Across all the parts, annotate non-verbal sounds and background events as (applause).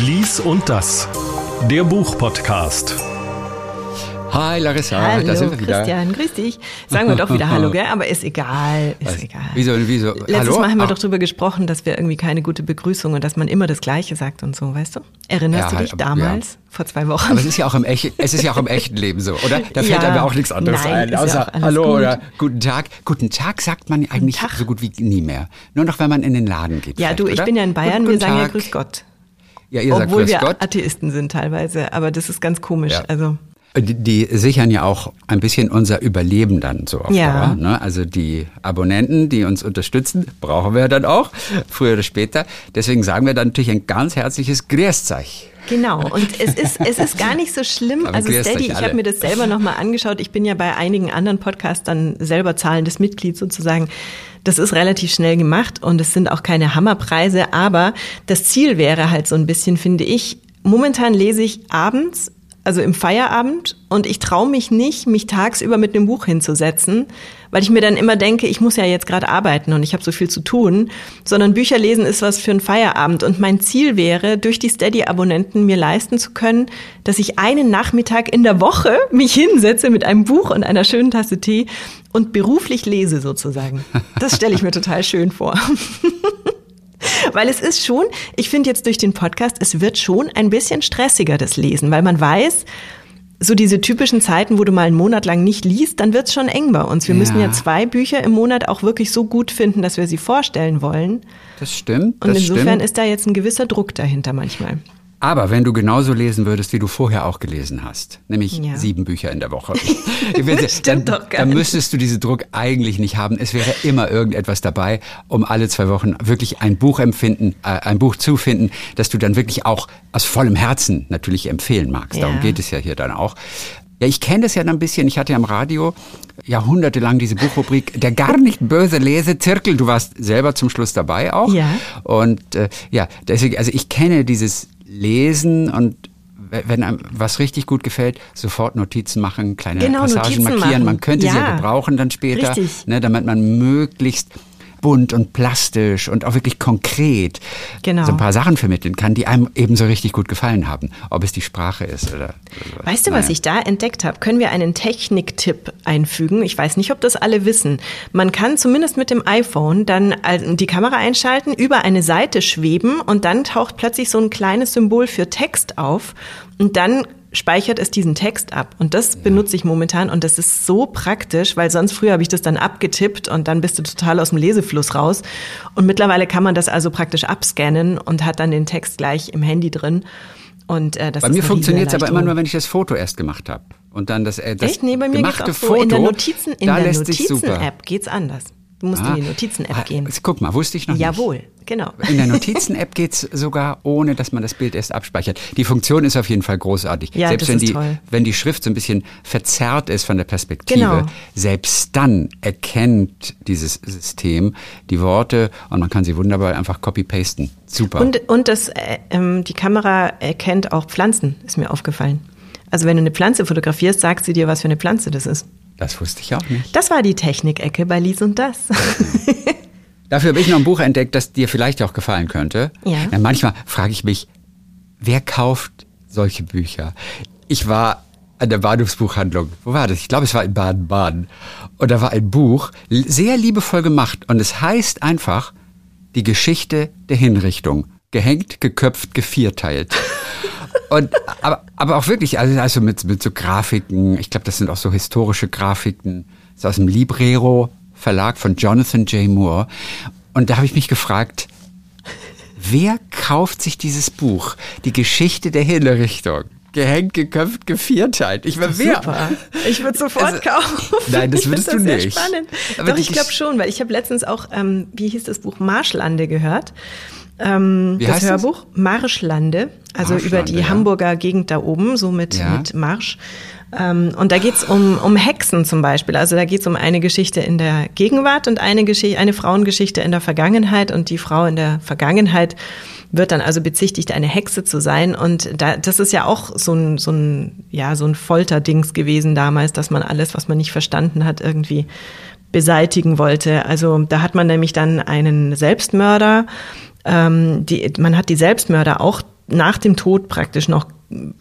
Lies und das, der Buchpodcast. Hi Larissa, Hallo, da sind wir wieder. Christian, grüß dich. Sagen wir doch wieder Hallo, (laughs) gell? Aber ist egal, ist Was? egal. Wieso, wieso? Letztes Hallo? Mal haben wir Ach. doch drüber gesprochen, dass wir irgendwie keine gute Begrüßung und dass man immer das Gleiche sagt und so, weißt du? Erinnerst Ja, du halt, dich damals, vor zwei Wochen? Aber es ist ja auch im echten, es ist ja auch im echten Leben so, oder? Da fällt Ja. einem ja auch nichts anderes Nein, ein, ja außer Hallo gut. oder Guten Tag. Guten Tag sagt man eigentlich Tag. so gut wie nie mehr. Nur noch, wenn man in den Laden geht. ja, du, ich oder? bin ja in Bayern, Guten wir sagen ja Tag. Grüß Gott. Ja, ihr sagt Obwohl Grüß wir Gott. Atheisten sind teilweise, aber das ist ganz komisch. Ja. Also Die, die sichern ja auch ein bisschen unser Überleben dann so auf Ja. Dauer. Ne? Also die Abonnenten, die uns unterstützen, brauchen wir dann auch, (laughs) früher oder später. Deswegen sagen wir dann natürlich ein ganz herzliches Grüßzeich. Genau, und es ist, es ist gar nicht so schlimm. (laughs) Aber Also Steady, ich habe mir das selber nochmal angeschaut. Ich bin ja bei einigen anderen Podcastern selber zahlendes Mitglied sozusagen. Das ist relativ schnell gemacht und es sind auch keine Hammerpreise, aber das Ziel wäre halt so ein bisschen, finde ich, momentan lese ich abends, also im Feierabend und ich traue mich nicht, mich tagsüber mit einem Buch hinzusetzen, weil ich mir dann immer denke, ich muss ja jetzt gerade arbeiten und ich habe so viel zu tun, sondern Bücher lesen ist was für einen Feierabend und mein Ziel wäre, durch die Steady-Abonnenten mir leisten zu können, dass ich einen Nachmittag in der Woche mich hinsetze mit einem Buch und einer schönen Tasse Tee und beruflich lese sozusagen. Das stelle ich mir total schön vor. (laughs) (laughs) Weil es ist schon, ich finde jetzt durch den Podcast, es wird schon ein bisschen stressiger, das Lesen, weil man weiß, so diese typischen Zeiten, wo du mal einen Monat lang nicht liest, dann wird's schon eng bei uns. Wir Ja. müssen ja zwei Bücher im Monat auch wirklich so gut finden, dass wir sie vorstellen wollen. Das stimmt. Und das insofern stimmt. ist da jetzt ein gewisser Druck dahinter manchmal. Aber wenn du genauso lesen würdest, wie du vorher auch gelesen hast, nämlich Ja. sieben Bücher in der Woche, (laughs) dann, dann müsstest du diesen Druck eigentlich nicht haben. Es wäre immer irgendetwas dabei, um alle zwei Wochen wirklich ein Buch empfinden, äh, ein Buch zu finden, das du dann wirklich auch aus vollem Herzen natürlich empfehlen magst. Darum Ja. geht es ja hier dann auch. Ja, ich kenne das ja ein bisschen. Ich hatte ja am Radio jahrhundertelang diese Buchrubrik Der gar nicht böse Lesezirkel. Du warst selber zum Schluss dabei auch. Ja. Und äh, ja, deswegen, also ich kenne dieses Lesen und wenn einem was richtig gut gefällt, sofort Notizen machen, kleine Genau, Passagen Notizen markieren. machen. Man könnte sie ja Ja. gebrauchen dann später, ne, damit man möglichst bunt und plastisch und auch wirklich konkret Genau. so ein paar Sachen vermitteln kann, die einem ebenso richtig gut gefallen haben. Ob es die Sprache ist oder. oder Weißt du, was naja. ich da entdeckt habe? Können wir einen Techniktipp einfügen? Ich weiß nicht, ob das alle wissen. Man kann zumindest mit dem iPhone dann die Kamera einschalten, über eine Seite schweben und dann taucht plötzlich so ein kleines Symbol für Text auf und dann speichert es diesen Text ab. Und das benutze ich momentan und das ist so praktisch, weil sonst früher habe ich das dann abgetippt und dann bist du total aus dem Lesefluss raus. Und mittlerweile kann man das also praktisch abscannen und hat dann den Text gleich im Handy drin. Und äh, das Bei mir funktioniert es aber immer nur, wenn ich das Foto erst gemacht habe. Und dann das, äh, das Echt? Nee, bei mir geht's gemachte auch so. Foto, In der Notizen, in da der. Notizen-App geht's anders. Du musst Ah. in die Notizen-App Ah, gehen. Guck mal, wusste ich noch Jawohl, genau. nicht. In der Notizen-App geht's sogar, ohne dass man das Bild erst abspeichert. Die Funktion ist auf jeden Fall großartig. Ja, selbst das wenn ist die, toll. wenn die Schrift so ein bisschen verzerrt ist von der Perspektive, Genau. selbst dann erkennt dieses System die Worte und man kann sie wunderbar einfach copy-pasten. Super. Und, und das, äh, ähm, die Kamera erkennt auch Pflanzen, ist mir aufgefallen. Also wenn du eine Pflanze fotografierst, sagt sie dir, was für eine Pflanze das ist. Das wusste ich auch nicht. Das war die Technikecke bei Lies und das. (laughs) Dafür habe ich noch ein Buch entdeckt, das dir vielleicht auch gefallen könnte. Ja. manchmal frage ich mich, wer kauft solche Bücher? Ich war an der Bahnhofsbuchhandlung. Wo war das? Ich glaube, es war in Baden-Baden. Und da war ein Buch, sehr liebevoll gemacht. Und es heißt einfach Die Geschichte der Hinrichtung. Gehängt, geköpft, gevierteilt. (laughs) Und, aber, aber auch wirklich, also, also mit, mit so Grafiken, ich glaube, das sind auch so historische Grafiken, das ist aus dem Librero Verlag von Jonathan J. Moore. Und da habe ich mich gefragt, wer kauft sich dieses Buch? Die Geschichte der Hinrichtung. Gehängt, geköpft, gevierteilt. Ich war wer? Super. Ich würde sofort Also, kaufen. nein, das Ich würdest (laughs) du sehr nicht. spannend. Aber Doch, ich glaube schon, weil ich habe letztens auch, ähm, wie hieß das Buch, Marschlande gehört. Ähm, Wie das? Hörbuch Marschlande, also über Marschlande, die ja. Hamburger Gegend da oben, so mit, Ja. mit Marsch. Ähm, und da geht's um, um Hexen zum Beispiel. Also da geht's um eine Geschichte in der Gegenwart und eine, Geschichte, eine Frauengeschichte in der Vergangenheit. Und die Frau in der Vergangenheit wird dann also bezichtigt, eine Hexe zu sein. Und da, das ist ja auch so ein, so ein, ja, so ein Folterdings gewesen damals, dass man alles, was man nicht verstanden hat, irgendwie beseitigen wollte. Also da hat man nämlich dann einen Selbstmörder, ähm, die, man hat die Selbstmörder auch nach dem Tod praktisch noch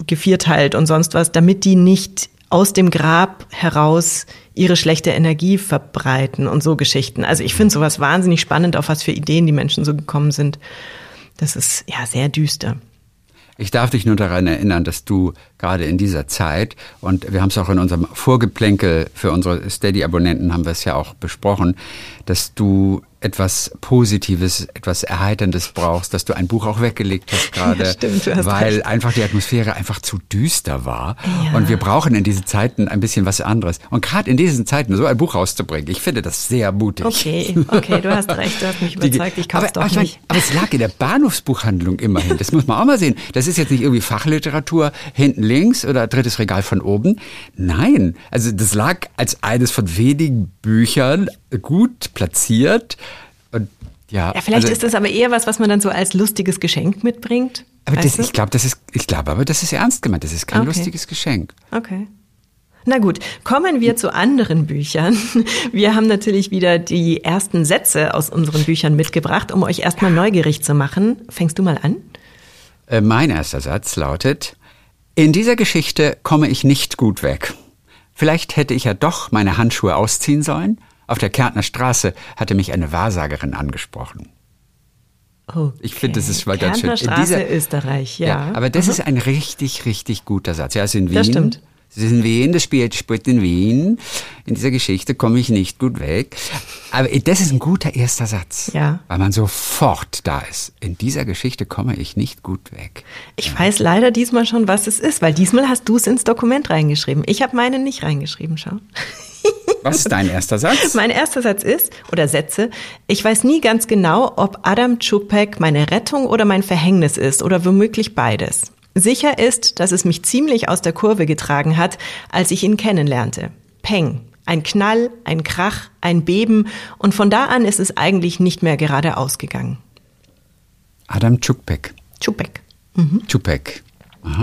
gevierteilt und sonst was, damit die nicht aus dem Grab heraus ihre schlechte Energie verbreiten und so Geschichten. Also ich finde sowas wahnsinnig spannend, auf was für Ideen die Menschen so gekommen sind. Das ist ja sehr düster. Ich darf dich nur daran erinnern, dass du gerade in dieser Zeit, und wir haben es auch in unserem Vorgeplänkel für unsere Steady-Abonnenten haben wir es ja auch besprochen, dass du etwas Positives, etwas Erheiterndes brauchst, dass du ein Buch auch weggelegt hast gerade, ja, stimmt, weil recht. einfach die Atmosphäre einfach zu düster war. Ja. Und wir brauchen in diesen Zeiten ein bisschen was anderes. Und gerade in diesen Zeiten so ein Buch rauszubringen, ich finde das sehr mutig. Okay, okay, du hast recht, du hast mich (laughs) überzeugt, ich kaufe doch aber, nicht. aber es lag in der Bahnhofsbuchhandlung immerhin, das muss man auch mal sehen. Das ist jetzt nicht irgendwie Fachliteratur hinten links oder drittes Regal von oben. Nein, also das lag als eines von wenigen Büchern gut platziert. Und ja, ja vielleicht also, ist das aber eher was, was man dann so als lustiges Geschenk mitbringt. Aber das, ich glaube, das ist, ich glaube, aber das ist ernst gemeint. Das ist kein okay. lustiges Geschenk. Okay. Na gut, kommen wir zu anderen Büchern. (laughs) Wir haben natürlich wieder die ersten Sätze aus unseren Büchern mitgebracht, um euch erstmal neugierig zu machen. Fängst du mal an? Äh, mein erster Satz lautet, in dieser Geschichte komme ich nicht gut weg. Vielleicht hätte ich ja doch meine Handschuhe ausziehen sollen auf der Kärntner Straße hatte mich eine Wahrsagerin angesprochen. Okay. Ich finde, das ist mal ganz schön. Straße, in dieser, Österreich, ja. ja aber das Aha. ist ein richtig, richtig guter Satz. Ja, ist in Wien. Das stimmt. Es ist in Wien, das spielt, spielt in Wien. In dieser Geschichte komme ich nicht gut weg. Aber das ist ein guter erster Satz. Ja. Weil man sofort da ist. In dieser Geschichte komme ich nicht gut weg. Ich ja. weiß leider diesmal schon, was es ist, weil diesmal hast du es ins Dokument reingeschrieben. Ich habe meinen nicht reingeschrieben, schau. Was ist dein erster Satz? Mein erster Satz ist, oder Sätze, ich weiß nie ganz genau, ob Adam Chupek meine Rettung oder mein Verhängnis ist oder womöglich beides. Sicher ist, dass es mich ziemlich aus der Kurve getragen hat, als ich ihn kennenlernte. Peng. Ein Knall, ein Krach, ein Beben und von da an ist es eigentlich nicht mehr gerade ausgegangen. Adam Chupek. Chupek. Mhm. Chupek.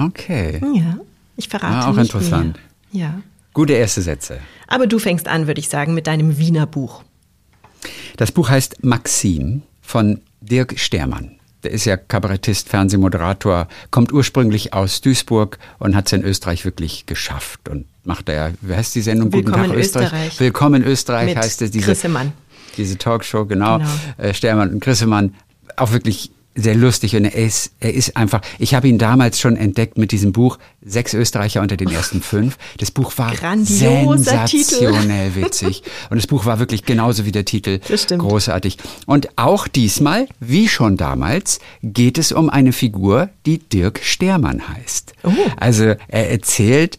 Okay. Ja, ich verrate ah, auch interessant. Mehr. Ja. Gute erste Sätze. Aber du fängst an, würde ich sagen, mit deinem Wiener Buch. Das Buch heißt Maxim von Dirk Stermann. Der ist ja Kabarettist, Fernsehmoderator, kommt ursprünglich aus Duisburg und hat es in Österreich wirklich geschafft und macht da ja, wie heißt die Sendung? Willkommen Guten Tag Österreich. Österreich. Willkommen in Österreich Mit heißt es. Diese, Grissemann. Diese Talkshow, genau. genau. Äh, Stermann und Grissemann. Auch wirklich sehr lustig und er ist, er ist einfach, ich habe ihn damals schon entdeckt mit diesem Buch, Sechs Österreicher unter den ersten fünf. Das Buch war Grandioser sensationell Titel. witzig und das Buch war wirklich genauso wie der Titel großartig. Und auch diesmal, wie schon damals, geht es um eine Figur, die Dirk Stermann heißt. Oh. Also er erzählt,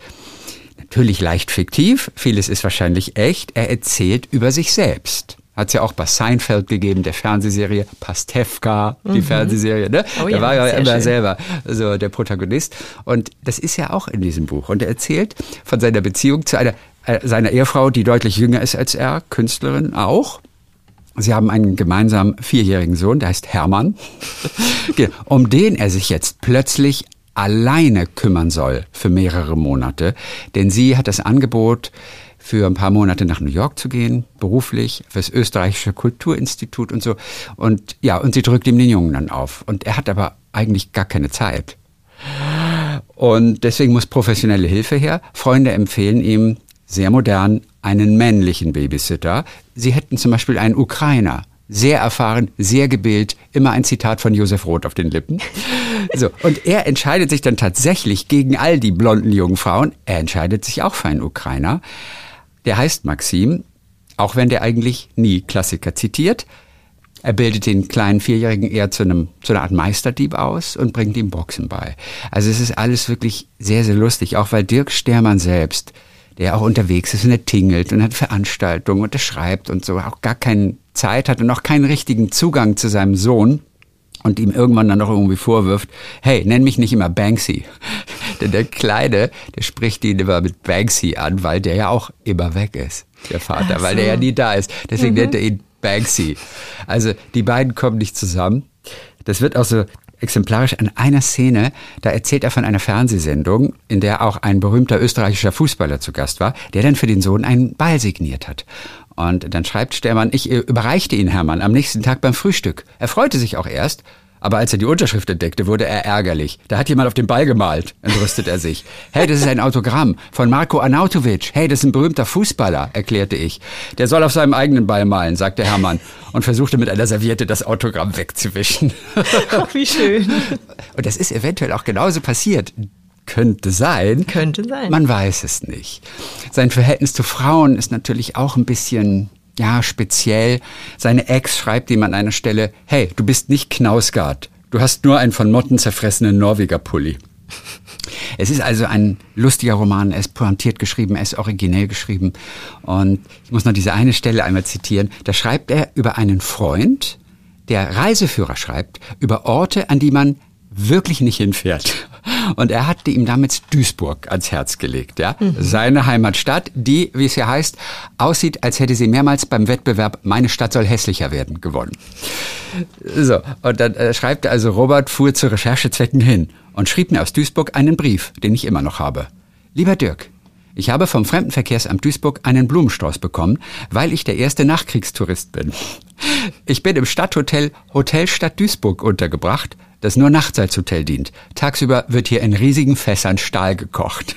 natürlich leicht fiktiv, vieles ist wahrscheinlich echt, er erzählt über sich selbst. Hat es ja auch bei Seinfeld gegeben, der Fernsehserie Pastewka, die mhm. Fernsehserie, ne? Oh, ja, da war ja immer schön. selber so der Protagonist. Und das ist ja auch in diesem Buch. Und er erzählt von seiner Beziehung zu einer, äh, seiner Ehefrau, die deutlich jünger ist als er, Künstlerin auch. Sie haben einen gemeinsamen vierjährigen Sohn, der heißt Hermann, (laughs) um den er sich jetzt plötzlich alleine kümmern soll für mehrere Monate. Denn sie hat das Angebot, für ein paar Monate nach New York zu gehen, beruflich, fürs österreichische Kulturinstitut und so. Und ja, und sie drückt ihm den Jungen dann auf. Und er hat aber eigentlich gar keine Zeit. Und deswegen muss professionelle Hilfe her. Freunde empfehlen ihm sehr modern einen männlichen Babysitter. Sie hätten zum Beispiel einen Ukrainer, sehr erfahren, sehr gebildet, immer ein Zitat von Josef Roth auf den Lippen. (laughs) So, und er entscheidet sich dann tatsächlich gegen all die blonden jungen Frauen. Er entscheidet sich auch für einen Ukrainer. Der heißt Maxim, auch wenn der eigentlich nie Klassiker zitiert. Er bildet den kleinen Vierjährigen eher zu, einem, zu einer Art Meisterdieb aus und bringt ihm Boxen bei. Also es ist alles wirklich sehr, sehr lustig, auch weil Dirk Stermann selbst, der auch unterwegs ist und er tingelt und hat Veranstaltungen und er schreibt und so, auch gar keine Zeit hat und auch keinen richtigen Zugang zu seinem Sohn und ihm irgendwann dann noch irgendwie vorwirft, hey, nenn mich nicht immer Banksy. (laughs) Denn der Kleine, der spricht ihn immer mit Banksy an, weil der ja auch immer weg ist, der Vater, so. weil der ja nie da ist. Deswegen mhm. nennt er ihn Banksy. Also die beiden kommen nicht zusammen. Das wird auch so exemplarisch an einer Szene, da erzählt er von einer Fernsehsendung, in der auch ein berühmter österreichischer Fußballer zu Gast war, der dann für den Sohn einen Ball signiert hat. Und dann schreibt Stermann, ich überreichte ihn Hermann am nächsten Tag beim Frühstück. Er freute sich auch erst, Aber als er die Unterschrift entdeckte, wurde er ärgerlich. Da hat jemand auf den Ball gemalt, entrüstet er sich. Hey, das ist ein Autogramm von Marco Arnautovic. Hey, das ist ein berühmter Fußballer, erklärte ich. Der soll auf seinem eigenen Ball malen, sagte Hermann und versuchte mit einer Serviette das Autogramm wegzuwischen. Ach, (laughs) wie schön. Und das ist eventuell auch genauso passiert. Könnte sein. Könnte sein. Man weiß es nicht. Sein Verhältnis zu Frauen ist natürlich auch ein bisschen, ja, speziell. Seine Ex schreibt ihm an einer Stelle, hey, du bist nicht Knausgard. Du hast nur einen von Motten zerfressenen Norweger Pulli. (laughs) Es ist also ein lustiger Roman, er ist pointiert geschrieben, er ist originell geschrieben. Und ich muss noch diese eine Stelle einmal zitieren. Da schreibt er über einen Freund, der Reiseführer schreibt, über Orte, an die man wirklich nicht hinfährt. Und er hatte ihm damit Duisburg ans Herz gelegt, ja. Mhm. Seine Heimatstadt, die, wie es ja heißt, aussieht, als hätte sie mehrmals beim Wettbewerb Meine Stadt soll hässlicher werden gewonnen. So. Und dann äh, schreibt er also, Robert fuhr zu Recherchezwecken hin und schrieb mir aus Duisburg einen Brief, den ich immer noch habe. Lieber Dirk, ich habe vom Fremdenverkehrsamt Duisburg einen Blumenstrauß bekommen, weil ich der erste Nachkriegstourist bin. Ich bin im Stadthotel Hotel Stadt Duisburg untergebracht, das nur nachts als Hotel dient. Tagsüber wird hier in riesigen Fässern Stahl gekocht.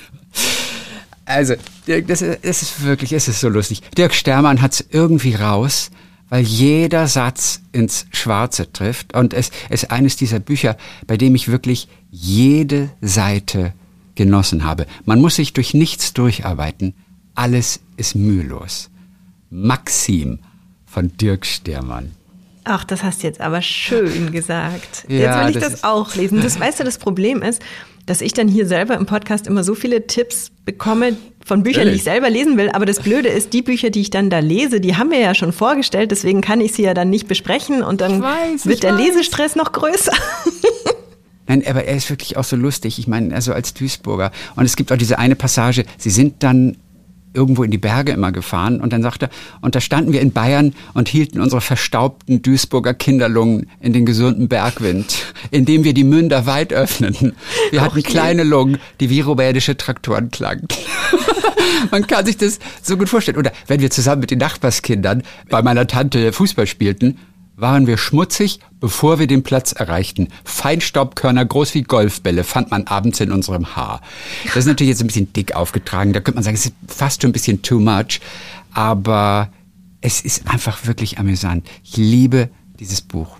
Also, das ist, das ist wirklich, es ist so lustig. Dirk Stermann hat's irgendwie raus, weil jeder Satz ins Schwarze trifft. Und es ist eines dieser Bücher, bei dem ich wirklich jede Seite genossen habe. Man muss sich durch nichts durcharbeiten. Alles ist mühelos. Maxim von Dirk Stermann. Ach, das hast du jetzt aber schön (laughs) gesagt. Ja, jetzt will ich das, das auch lesen. Das (laughs) weißt du, das Problem ist, dass ich dann hier selber im Podcast immer so viele Tipps bekomme von Büchern, Ehrlich? die ich selber lesen will. Aber das Blöde ist, die Bücher, die ich dann da lese, die haben wir ja schon vorgestellt. Deswegen kann ich sie ja dann nicht besprechen und dann weiß, wird der weiß. Lesestress noch größer. (laughs) Nein, aber er ist wirklich auch so lustig. Ich meine, also als Duisburger. Und es gibt auch diese eine Passage, sie sind dann irgendwo in die Berge immer gefahren und dann sagte er, und da standen wir in Bayern und hielten unsere verstaubten Duisburger Kinderlungen in den gesunden Bergwind, (laughs) indem wir die Münder weit öffneten. Wir hatten kleine Lungen, die wie rumänische Traktoren klangen. (laughs) Man kann sich das so gut vorstellen. Oder wenn wir zusammen mit den Nachbarskindern bei meiner Tante Fußball spielten, waren wir schmutzig, bevor wir den Platz erreichten. Feinstaubkörner groß wie Golfbälle fand man abends in unserem Haar. Das ist natürlich jetzt ein bisschen dick aufgetragen. Da könnte man sagen, es ist fast schon ein bisschen too much. Aber es ist einfach wirklich amüsant. Ich liebe dieses Buch.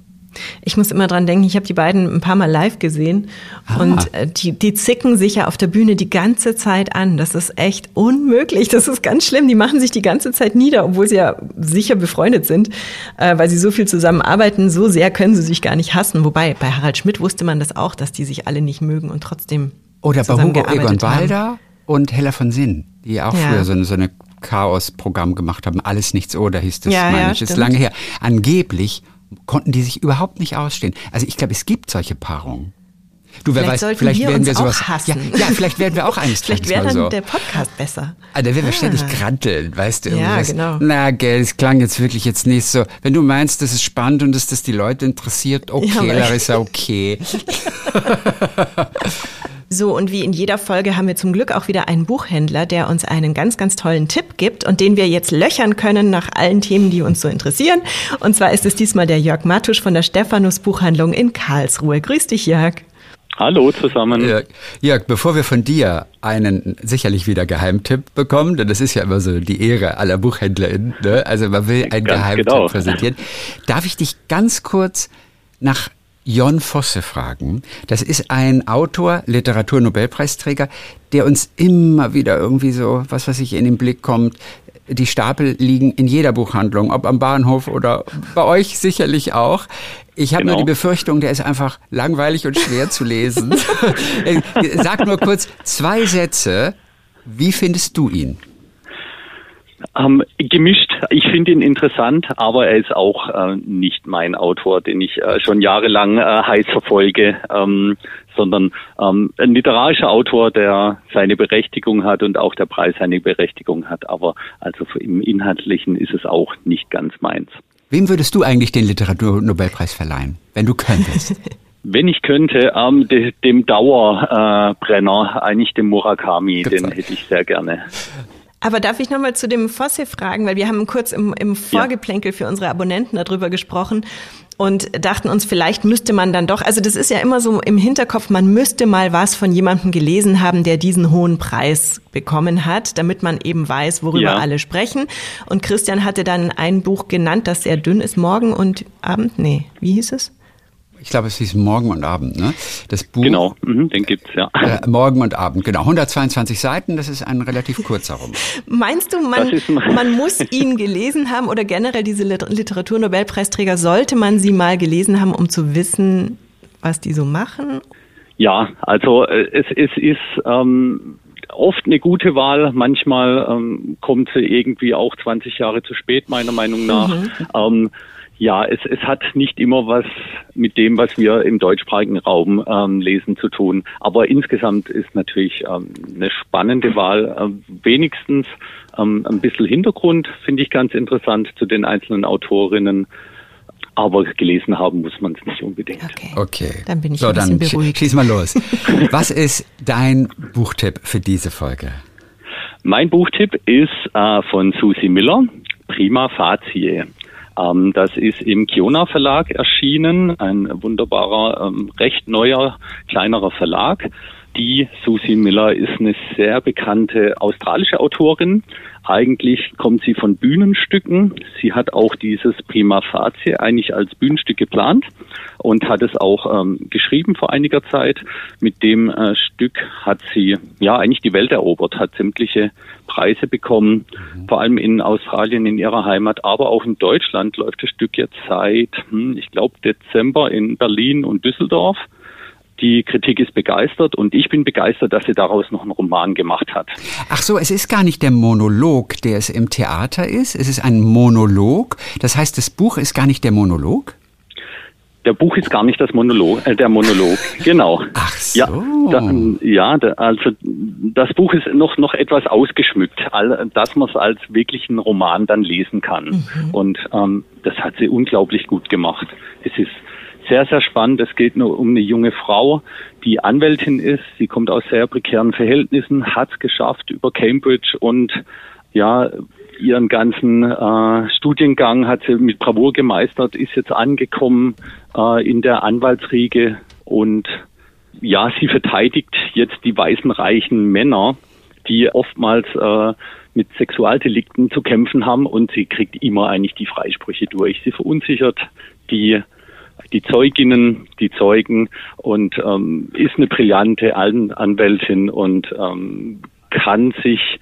Ich muss immer dran denken, ich habe die beiden ein paar Mal live gesehen ah. und äh, die, die zicken sich ja auf der Bühne die ganze Zeit an. Das ist echt unmöglich. Das ist ganz schlimm. Die machen sich die ganze Zeit nieder, obwohl sie ja sicher befreundet sind, äh, weil sie so viel zusammenarbeiten. So sehr können sie sich gar nicht hassen. Wobei bei Harald Schmidt wusste man das auch, dass die sich alle nicht mögen und trotzdem. Oder bei Hugo Egon Balder und Hella von Sinn, die auch ja. früher so eine, so eine Chaos-Programm gemacht haben. Alles nichts oder hieß das, ja, meine ja, ich. Ist lange her. Angeblich konnten die sich überhaupt nicht ausstehen. Also ich glaube, es gibt solche Paarungen. Du, wer vielleicht weiß, vielleicht wir werden wir sowas. Ja, ja, vielleicht werden wir auch (laughs) eines Vielleicht wäre dann so. der Podcast besser. Ah, da werden wir ah. ständig granteln, weißt du? Ja, genau. Na, gell, es klang jetzt wirklich jetzt nicht so. Wenn du meinst, das ist spannend und dass das die Leute interessiert, okay, ja, Larissa, okay. (laughs) (laughs) So, und wie in jeder Folge haben wir zum Glück auch wieder einen Buchhändler, der uns einen ganz, ganz tollen Tipp gibt und den wir jetzt löchern können nach allen Themen, die uns so interessieren. Und zwar ist es diesmal der Jörg Matusch von der Stephanus Buchhandlung in Karlsruhe. Grüß dich, Jörg. Hallo zusammen. Jörg, Jörg, bevor wir von dir einen sicherlich wieder Geheimtipp bekommen, denn das ist ja immer so die Ehre aller BuchhändlerInnen, ne? also man will einen ganz Geheimtipp genau. präsentieren, darf ich dich ganz kurz nach Jon Fosse fragen. Das ist ein Autor, Literaturnobelpreisträger, der uns immer wieder irgendwie so, was weiß ich, in den Blick kommt. Die Stapel liegen in jeder Buchhandlung, ob am Bahnhof oder bei euch sicherlich auch. Ich habe genau. nur die Befürchtung, der ist einfach langweilig und schwer zu lesen. (laughs) Sag nur kurz zwei Sätze. Wie findest du ihn? Ähm, gemischt. Ich finde ihn interessant, aber er ist auch äh, nicht mein Autor, den ich äh, schon jahrelang äh, heiß verfolge, ähm, sondern ähm, ein literarischer Autor, der seine Berechtigung hat und auch der Preis seine Berechtigung hat. Aber also im Inhaltlichen ist es auch nicht ganz meins. Wem würdest du eigentlich den Literaturnobelpreis verleihen, wenn du könntest? (laughs) Wenn ich könnte, ähm, de, dem Dauerbrenner, äh, eigentlich dem Murakami, Gibt's den hätte ich sehr gerne. Aber darf ich nochmal zu dem Fosse fragen, weil wir haben kurz im, im Vorgeplänkel für unsere Abonnenten darüber gesprochen. und dachten uns, vielleicht müsste man dann doch, also das ist ja immer so im Hinterkopf, man müsste mal was von jemandem gelesen haben, der diesen hohen Preis bekommen hat, damit man eben weiß, worüber ja. alle sprechen. Und Christian hatte dann ein Buch genannt, das sehr dünn ist, Morgen und Abend. Nee, wie hieß es? Ich glaube, es hieß Morgen und Abend, ne? Das Buch. Genau, mhm, den gibt's ja. Äh, Morgen und Abend, genau. 122 Seiten, das ist ein relativ kurzer Roman. Meinst du, man, (laughs) man muss ihn gelesen haben oder generell diese Literaturnobelpreisträger, sollte man sie mal gelesen haben, um zu wissen, was die so machen? Ja, also äh, es, es ist ähm, oft eine gute Wahl. Manchmal ähm, kommt sie irgendwie auch 20 Jahre zu spät, meiner Meinung nach. Mhm. Ähm, ja, es, es hat nicht immer was mit dem, was wir im deutschsprachigen Raum ähm, lesen, zu tun. Aber insgesamt ist natürlich ähm, eine spannende Wahl. Ähm, wenigstens ähm, ein bisschen Hintergrund finde ich ganz interessant zu den einzelnen Autorinnen. Aber gelesen haben muss man es nicht unbedingt. Okay. okay. Dann bin ich so, ein bisschen dann beruhigt. Schieß mal los. (laughs) was ist dein Buchtipp für diese Folge? Mein Buchtipp ist äh, von Susie Miller, Prima Facie. Ähm, das ist im Kiona Verlag erschienen, ein wunderbarer, ähm, recht neuer, kleinerer Verlag. Die Susie Miller ist eine sehr bekannte australische Autorin. Eigentlich kommt sie von Bühnenstücken. Sie hat auch dieses Prima Facie eigentlich als Bühnenstück geplant und hat es auch ähm, geschrieben vor einiger Zeit. Mit dem äh, Stück hat sie ja eigentlich die Welt erobert, hat sämtliche Preise bekommen, mhm. vor allem in Australien, in ihrer Heimat, aber auch in Deutschland läuft das Stück jetzt seit, hm, ich glaube, Dezember in Berlin und Düsseldorf. Die Kritik ist begeistert und ich bin begeistert, dass sie daraus noch einen Roman gemacht hat. Ach so, es ist gar nicht der Monolog, der es im Theater ist. Es ist ein Monolog. Das heißt, das Buch ist gar nicht der Monolog? Der Buch ist gar nicht das Monolog, äh, der Monolog, (laughs) genau. Ach so. Ja, da, ja da, also das Buch ist noch noch etwas ausgeschmückt, all, dass man es als wirklichen Roman dann lesen kann. Mhm. Und ähm, das hat sie unglaublich gut gemacht. Es ist sehr, sehr spannend. Es geht nur um eine junge Frau, die Anwältin ist. Sie kommt aus sehr prekären Verhältnissen, hat es geschafft über Cambridge und ja, ihren ganzen äh, Studiengang hat sie mit Bravour gemeistert, ist jetzt angekommen äh, in der Anwaltsriege und ja, sie verteidigt jetzt die weißen reichen Männer, die oftmals äh, mit Sexualdelikten zu kämpfen haben und sie kriegt immer eigentlich die Freisprüche durch. Sie verunsichert die die Zeuginnen, die Zeugen und ähm, ist eine brillante Anwältin und ähm, kann sich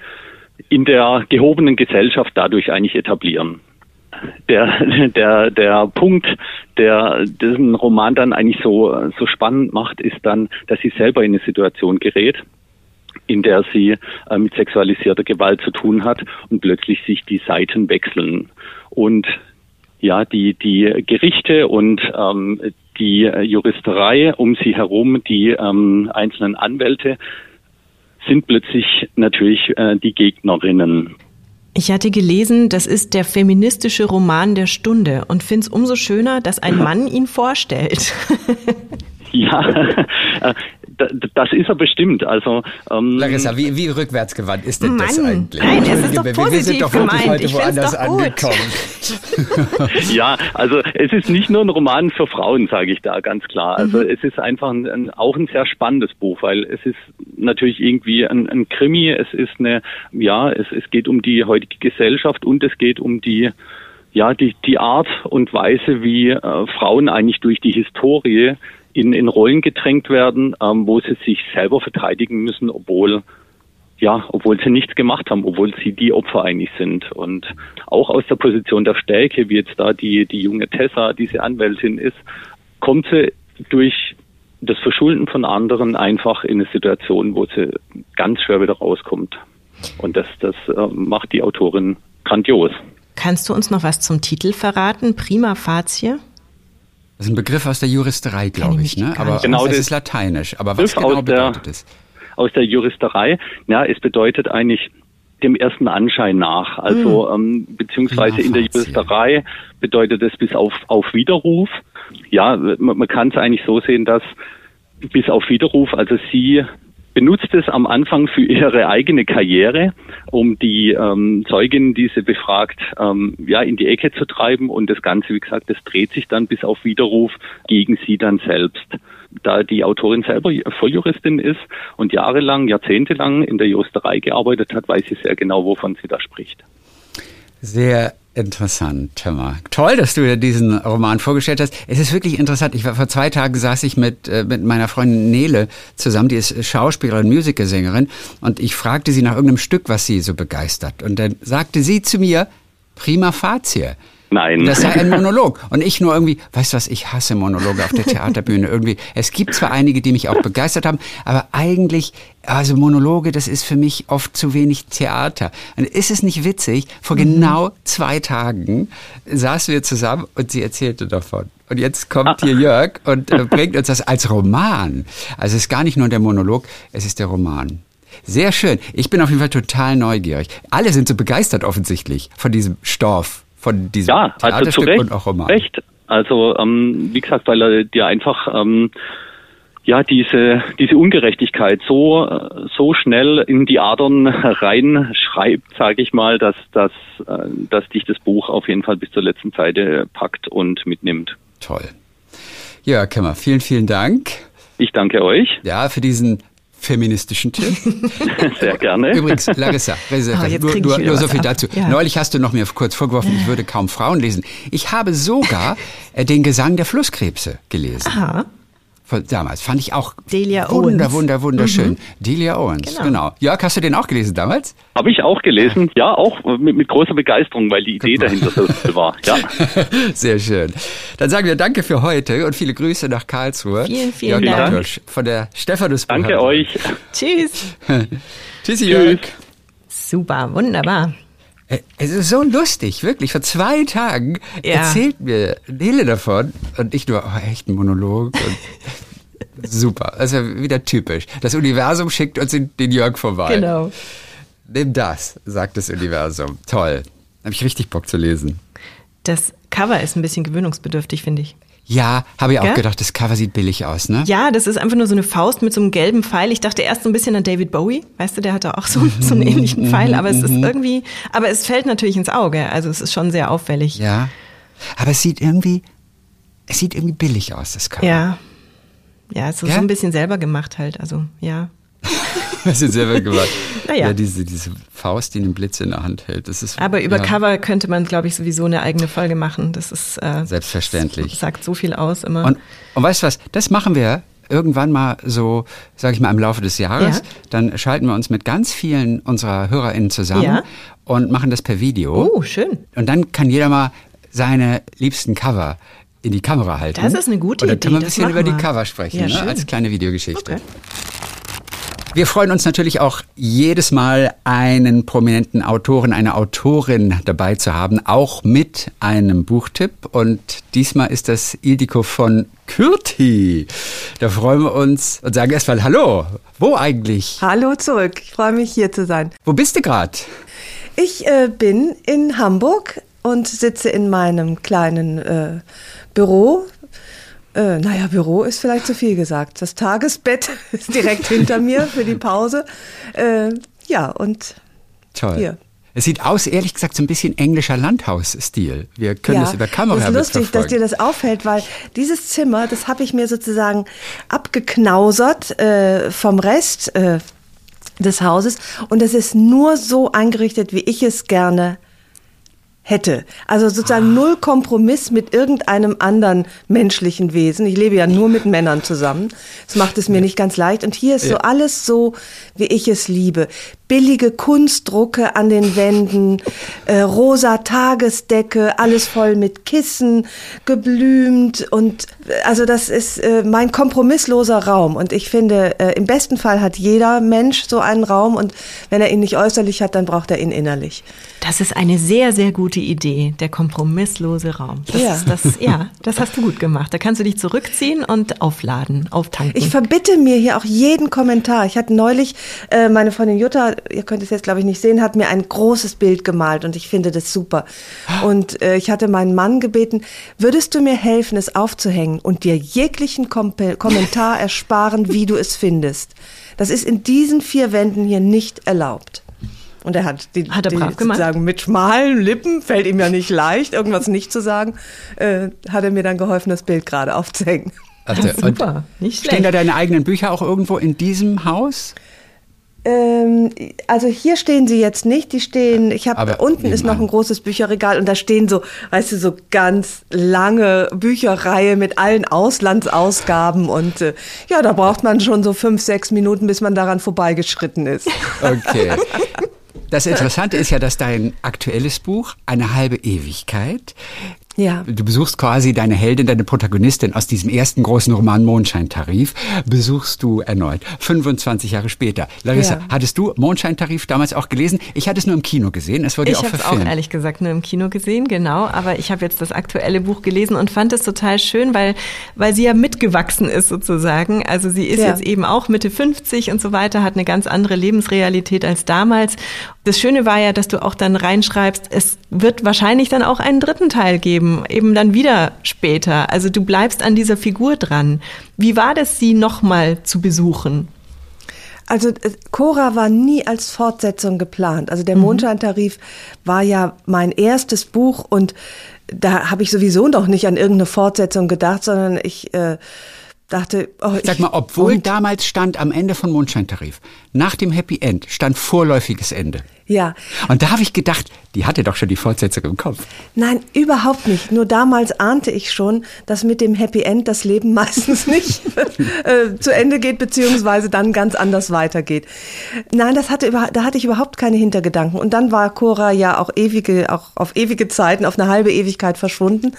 in der gehobenen Gesellschaft dadurch eigentlich etablieren. Der, (laughs) der, der Punkt, der diesen Roman dann eigentlich so, so spannend macht, ist dann, dass sie selber in eine Situation gerät, in der sie äh, mit sexualisierter Gewalt zu tun hat und plötzlich sich die Seiten wechseln. Und ja, die, die Gerichte und ähm, die Juristerei um sie herum, die ähm, einzelnen Anwälte sind plötzlich natürlich äh, die Gegnerinnen. Ich hatte gelesen, das ist der feministische Roman der Stunde und finde es umso schöner, dass ein (laughs) Mann ihn vorstellt. ja, (laughs) äh, das ist er bestimmt. Also ähm, Larissa, wie, wie rückwärtsgewandt ist denn Mann, das eigentlich? Nein, es ist doch positiv wir sind doch gemeint. heute ich woanders angekommen. (laughs) ja, also es ist nicht nur ein Roman für Frauen, sage ich da ganz klar. Also mhm. es ist einfach ein, ein, auch ein sehr spannendes Buch, weil es ist natürlich irgendwie ein, ein Krimi. Es ist eine, ja, es, es geht um die heutige Gesellschaft und es geht um die ja, die, die Art und Weise, wie äh, Frauen eigentlich durch die Historie in, in Rollen gedrängt werden, ähm, wo sie sich selber verteidigen müssen, obwohl ja, obwohl sie nichts gemacht haben, obwohl sie die Opfer eigentlich sind. Und auch aus der Position der Stärke, wie jetzt da die, die junge Tessa, diese Anwältin ist, kommt sie durch das Verschulden von anderen einfach in eine Situation, wo sie ganz schwer wieder rauskommt. Und das, das äh, macht die Autorin grandios. Kannst du uns noch was zum Titel verraten? Prima facie? Das ist ein Begriff aus der Juristerei, glaube ich, ne? Aber genau, das ist lateinisch. Aber was genau bedeutet es? Aus der Juristerei, ja, es bedeutet eigentlich dem ersten Anschein nach. Also hm. ähm, beziehungsweise in der Juristerei bedeutet es bis auf, auf Widerruf. Ja, man, man kann es eigentlich so sehen, dass bis auf Widerruf, also sie benutzt es am Anfang für ihre eigene Karriere, um die ähm, Zeugin, die sie befragt, ähm, ja, in die Ecke zu treiben. Und das Ganze, wie gesagt, das dreht sich dann bis auf Widerruf gegen sie dann selbst. Da die Autorin selber Volljuristin ist und jahrelang, jahrzehntelang in der Juristerei gearbeitet hat, weiß sie sehr genau, wovon sie da spricht. Sehr interessant, Timmer. Toll, dass du dir diesen Roman vorgestellt hast. Es ist wirklich interessant. Ich war vor zwei Tagen saß ich mit, äh, mit meiner Freundin Nele zusammen, die ist Schauspielerin, Musicalsängerin, und ich fragte sie nach irgendeinem Stück, was sie so begeistert. Und dann sagte sie zu mir, prima facie. Nein. Das sei ein (laughs) Monolog. Und ich nur irgendwie, weißt du was, ich hasse Monologe auf der Theaterbühne. Irgendwie, es gibt zwar einige, die mich auch begeistert haben, aber eigentlich, also Monologe, das ist für mich oft zu wenig Theater. Und ist es nicht witzig? Vor mhm. genau zwei Tagen saßen wir zusammen und sie erzählte davon. Und jetzt kommt hier Jörg und äh, bringt uns das als Roman. Also es ist gar nicht nur der Monolog, es ist der Roman. Sehr schön. Ich bin auf jeden Fall total neugierig. Alle sind so begeistert offensichtlich von diesem Stoff von diesem ja, also Theaterstück zu Recht, und auch Roman. Recht. Also ähm, wie gesagt, weil er dir einfach ähm, ja diese diese Ungerechtigkeit so so schnell in die Adern (laughs) reinschreibt, sage ich mal, dass dass äh, dass dich das Buch auf jeden Fall bis zur letzten Seite packt und mitnimmt. Toll. Ja, Kämmer, vielen vielen Dank. Ich danke euch. Ja, für diesen feministischen Tipp. (laughs) Sehr gerne. Übrigens, Larissa, Larissa oh, nur, nur, nur so viel dazu. Ja. Neulich hast du noch mir kurz vorgeworfen, ich würde kaum Frauen lesen. Ich habe sogar (laughs) äh, den Gesang der Flusskrebse gelesen. Aha von damals. Fand ich auch Delia wunder, Owens. wunder, wunderschön. Mhm. Delia Owens, genau. genau. Jörg, hast du den auch gelesen damals? Habe ich auch gelesen, ja, auch mit, mit großer Begeisterung, weil die Idee dahinter so (laughs) war. Ja. (laughs) Sehr schön. Dann sagen wir Danke für heute und viele Grüße nach Karlsruhe. Vielen, vielen Jörg Dank. Von der Stephanus Danke euch. Tschüss. (laughs) Tschüssi, Jörg. Super, wunderbar. Äh, es ist so lustig, wirklich. Vor zwei Tagen ja. erzählt mir Nele davon und ich nur, oh, echt ein Monolog. (laughs) super. Also wieder typisch. Das Universum schickt uns den Jörg vorbei. Genau. Nimm das, sagt das Universum. Toll. Habe ich richtig Bock zu lesen. Das Cover ist ein bisschen gewöhnungsbedürftig, finde ich. Ja, habe ich auch Gell? gedacht, das Cover sieht billig aus, ne? Ja, das ist einfach nur so eine Faust mit so einem gelben Pfeil. Ich dachte erst so ein bisschen an David Bowie, weißt du, der hatte auch so, so einen ähnlichen Pfeil, aber es ist mhm. irgendwie, aber es fällt natürlich ins Auge, also es ist schon sehr auffällig. Ja, aber es sieht irgendwie, es sieht irgendwie billig aus, das Cover. Ja, ja, es ist ja? so ein bisschen selber gemacht halt, also ja. (laughs) Du selber gemacht. naja. Ja, diese, diese Faust, die einen Blitz in der Hand hält. Das ist, Aber über ja. Cover könnte man, glaube ich, sowieso eine eigene Folge machen. Das ist äh, selbstverständlich. Das sagt so viel aus immer. Und, und weißt du was? Das machen wir irgendwann mal so, sage ich mal, im Laufe des Jahres. Ja. Dann schalten wir uns mit ganz vielen unserer HörerInnen zusammen ja. und machen das per Video. Oh, schön. Und dann kann jeder mal seine liebsten Cover in die Kamera halten. Das ist eine gute Idee. Oder können wir ein bisschen über die Cover sprechen, ja, ne? als kleine Videogeschichte. Okay. Wir freuen uns natürlich auch jedes Mal einen prominenten Autoren, eine Autorin dabei zu haben, auch mit einem Buchtipp. Und diesmal ist das Ildiko von Kürti. Da freuen wir uns und sagen erstmal Hallo. Wo eigentlich? Hallo zurück. Ich freue mich hier zu sein. Wo bist du gerade? Ich äh, bin in Hamburg und sitze in meinem kleinen äh, Büro äh, naja, Büro ist vielleicht zu viel gesagt. Das Tagesbett (laughs) ist direkt hinter mir für die Pause. Äh, ja, und Toll. hier. Es sieht aus, ehrlich gesagt, so ein bisschen englischer Landhausstil. Wir können ja, das über Kamera Das ist lustig, dass dir das auffällt, weil dieses Zimmer, das habe ich mir sozusagen abgeknausert äh, vom Rest äh, des Hauses und es ist nur so eingerichtet, wie ich es gerne hätte. Also sozusagen null Kompromiss mit irgendeinem anderen menschlichen Wesen. Ich lebe ja nur mit Männern zusammen. Das macht es mir nicht ganz leicht. Und hier ist so alles so, wie ich es liebe billige Kunstdrucke an den Wänden, äh, rosa Tagesdecke, alles voll mit Kissen, geblümt und äh, also das ist äh, mein kompromissloser Raum und ich finde, äh, im besten Fall hat jeder Mensch so einen Raum und wenn er ihn nicht äußerlich hat, dann braucht er ihn innerlich. Das ist eine sehr, sehr gute Idee, der kompromisslose Raum. Das, Ja. das, ja, das hast du gut gemacht. Da kannst du dich zurückziehen und aufladen, auftanken. Ich verbitte mir hier auch jeden Kommentar. Ich hatte neulich, äh, meine Freundin Jutta, ihr könnt es jetzt glaube ich nicht sehen, hat mir ein großes Bild gemalt und ich finde das super. Und äh, ich hatte meinen Mann gebeten, würdest du mir helfen, es aufzuhängen und dir jeglichen Kom Kommentar ersparen, wie du es findest. Das ist in diesen vier Wänden hier nicht erlaubt. Und er hat die, Hat er die brav gemacht. sozusagen mit schmalen Lippen, fällt ihm ja nicht leicht, irgendwas nicht zu sagen, äh, hat er mir dann geholfen, das Bild gerade aufzuhängen. Also, Super, nicht Stehen da schlecht. deine eigenen Bücher auch irgendwo in diesem Haus? Ähm, also hier stehen sie jetzt nicht, die stehen, ich habe unten ist noch ein großes Bücherregal und da stehen so, weißt du, so ganz lange Bücherreihe mit allen Auslandsausgaben und äh, ja, da braucht man schon so fünf, sechs Minuten, bis man daran vorbeigeschritten ist. Okay. (laughs) Das Interessante ist ja, dass dein aktuelles Buch, Eine halbe Ewigkeit, Ja. Du besuchst quasi deine Heldin, deine Protagonistin aus diesem ersten großen Roman Mondscheintarif, besuchst du erneut, 25 Jahre später. Larissa, Ja. hattest du Mondscheintarif damals auch gelesen? Ich hatte es nur im Kino gesehen, es wurde Ich ja auch habe es auch verfilmt. ehrlich gesagt nur im Kino gesehen, genau. Aber ich habe jetzt das aktuelle Buch gelesen und fand es total schön, weil, weil sie ja mitgewachsen ist sozusagen. Also sie ist Ja. jetzt eben auch Mitte 50 und so weiter, hat eine ganz andere Lebensrealität als damals. Das Schöne war ja, dass du auch dann reinschreibst, es wird wahrscheinlich dann auch einen dritten Teil geben, eben dann wieder später. Also du bleibst an dieser Figur dran. Wie war das, sie nochmal zu besuchen? Also äh, Cora war nie als Fortsetzung geplant. Also der Mondscheintarif war ja mein erstes Buch und da habe ich sowieso noch nicht an irgendeine Fortsetzung gedacht, sondern ich äh, dachte, oh, ich, Sag mal, obwohl damals stand am Ende von Mondscheintarif, nach dem Happy End, stand vorläufiges Ende. Ja, Und da habe ich gedacht, die hatte doch schon die Fortsetzung im Kopf. Nein, überhaupt nicht. Nur damals ahnte ich schon, dass mit dem Happy End das Leben (laughs) meistens nicht äh, zu Ende geht, beziehungsweise dann ganz anders weitergeht. Nein, das hatte da hatte ich überhaupt keine Hintergedanken. Und dann war Cora ja auch ewige, auch auf ewige Zeiten, auf eine halbe Ewigkeit verschwunden.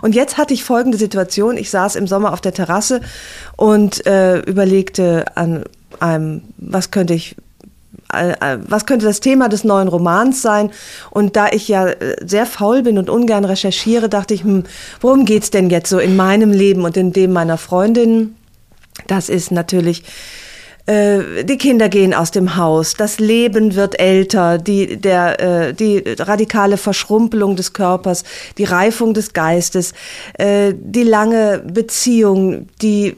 Und jetzt hatte ich folgende Situation. Ich saß im Sommer auf der Terrasse und äh, überlegte an einem, was könnte ich was könnte das Thema des neuen Romans sein? Und da ich ja äh, sehr faul bin und ungern recherchiere, dachte ich, hm, worum geht's denn jetzt so in meinem Leben und in dem meiner Freundin? Das ist natürlich äh, die Kinder gehen aus dem Haus, das Leben wird älter, die, der, äh, die radikale Verschrumpelung des Körpers, die Reifung des Geistes, äh, die lange Beziehung, die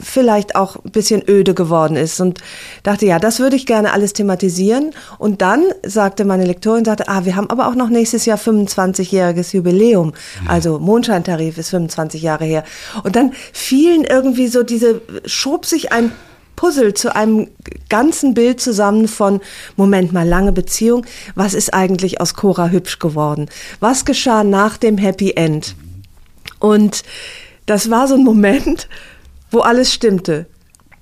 vielleicht auch ein bisschen öde geworden ist und dachte, ja, das würde ich gerne alles thematisieren. Und dann sagte meine Lektorin, sagte, ah, wir haben aber auch noch nächstes Jahr 25-jähriges Jubiläum. Also Mondscheintarif ist 25 Jahre her. Und dann fielen irgendwie so diese, schob sich ein Puzzle zu einem ganzen Bild zusammen von, Moment mal, lange Beziehung, was ist eigentlich aus Cora hübsch geworden? Was geschah nach dem Happy End? Und das war so ein Moment, wo alles stimmte.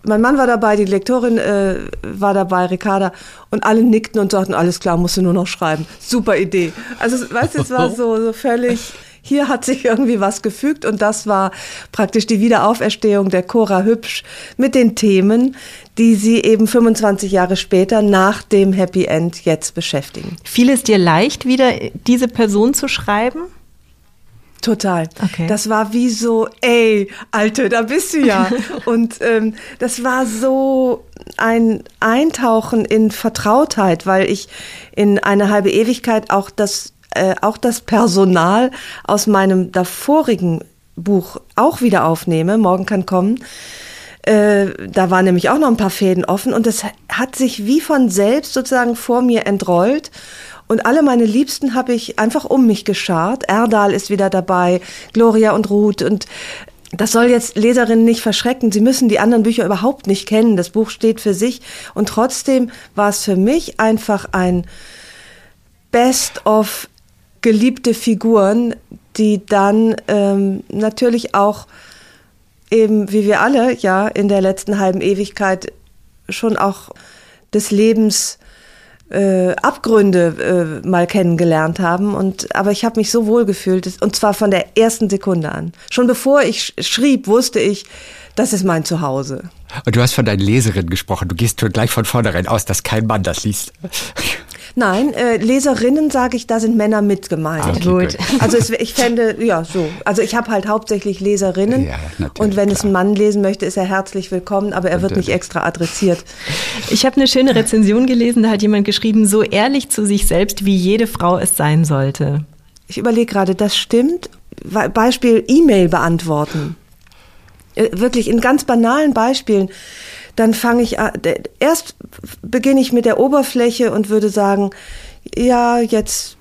Mein Mann war dabei, die Lektorin äh, war dabei, Ricarda, und alle nickten und sagten, alles klar, musst du nur noch schreiben. Super Idee. Also, weißt du, es war so, so völlig, hier hat sich irgendwie was gefügt und das war praktisch die Wiederauferstehung der Cora Hübsch mit den Themen, die sie eben 25 Jahre später nach dem Happy End jetzt beschäftigen. Fiel es dir leicht, wieder diese Person zu schreiben? Total. Okay. Das war wie so, ey, Alte, da bist du ja. (laughs) Und ähm, das war so ein Eintauchen in Vertrautheit, weil ich in eine halbe Ewigkeit auch das, äh, auch das Personal aus meinem davorigen Buch auch wieder aufnehme. Morgen kann kommen. Äh, da waren nämlich auch noch ein paar Fäden offen und das hat sich wie von selbst sozusagen vor mir entrollt. Und alle meine Liebsten habe ich einfach um mich geschart. Erdal ist wieder dabei, Gloria und Ruth. Und das soll jetzt Leserinnen nicht verschrecken. Sie müssen die anderen Bücher überhaupt nicht kennen. Das Buch steht für sich. Und trotzdem war es für mich einfach ein Best of geliebte Figuren, die dann ähm, natürlich auch eben, wie wir alle, ja, in der letzten halben Ewigkeit schon auch des Lebens äh, Abgründe äh, mal kennengelernt haben. Und aber ich habe mich so wohl gefühlt, und zwar von der ersten Sekunde an. Schon bevor ich sch schrieb, wusste ich, das ist mein Zuhause. Und du hast von deinen Leserinnen gesprochen. Du gehst schon gleich von vornherein aus, dass kein Mann das liest. Nein, äh, Leserinnen sage ich, da sind Männer mit gemeint. Ah, okay, Gut. Also es, ich fände, ja, so. Also ich habe halt hauptsächlich Leserinnen. Ja, natürlich, und wenn es klar. ein Mann lesen möchte, ist er herzlich willkommen, aber er wird nicht extra adressiert. Ich habe eine schöne Rezension gelesen, da hat jemand geschrieben, so ehrlich zu sich selbst, wie jede Frau es sein sollte. Ich überlege gerade, das stimmt. Beispiel E-Mail beantworten. Äh, Wirklich in ganz banalen Beispielen. Dann fange ich an, erst beginne ich mit der Oberfläche und würde sagen, ja, jetzt,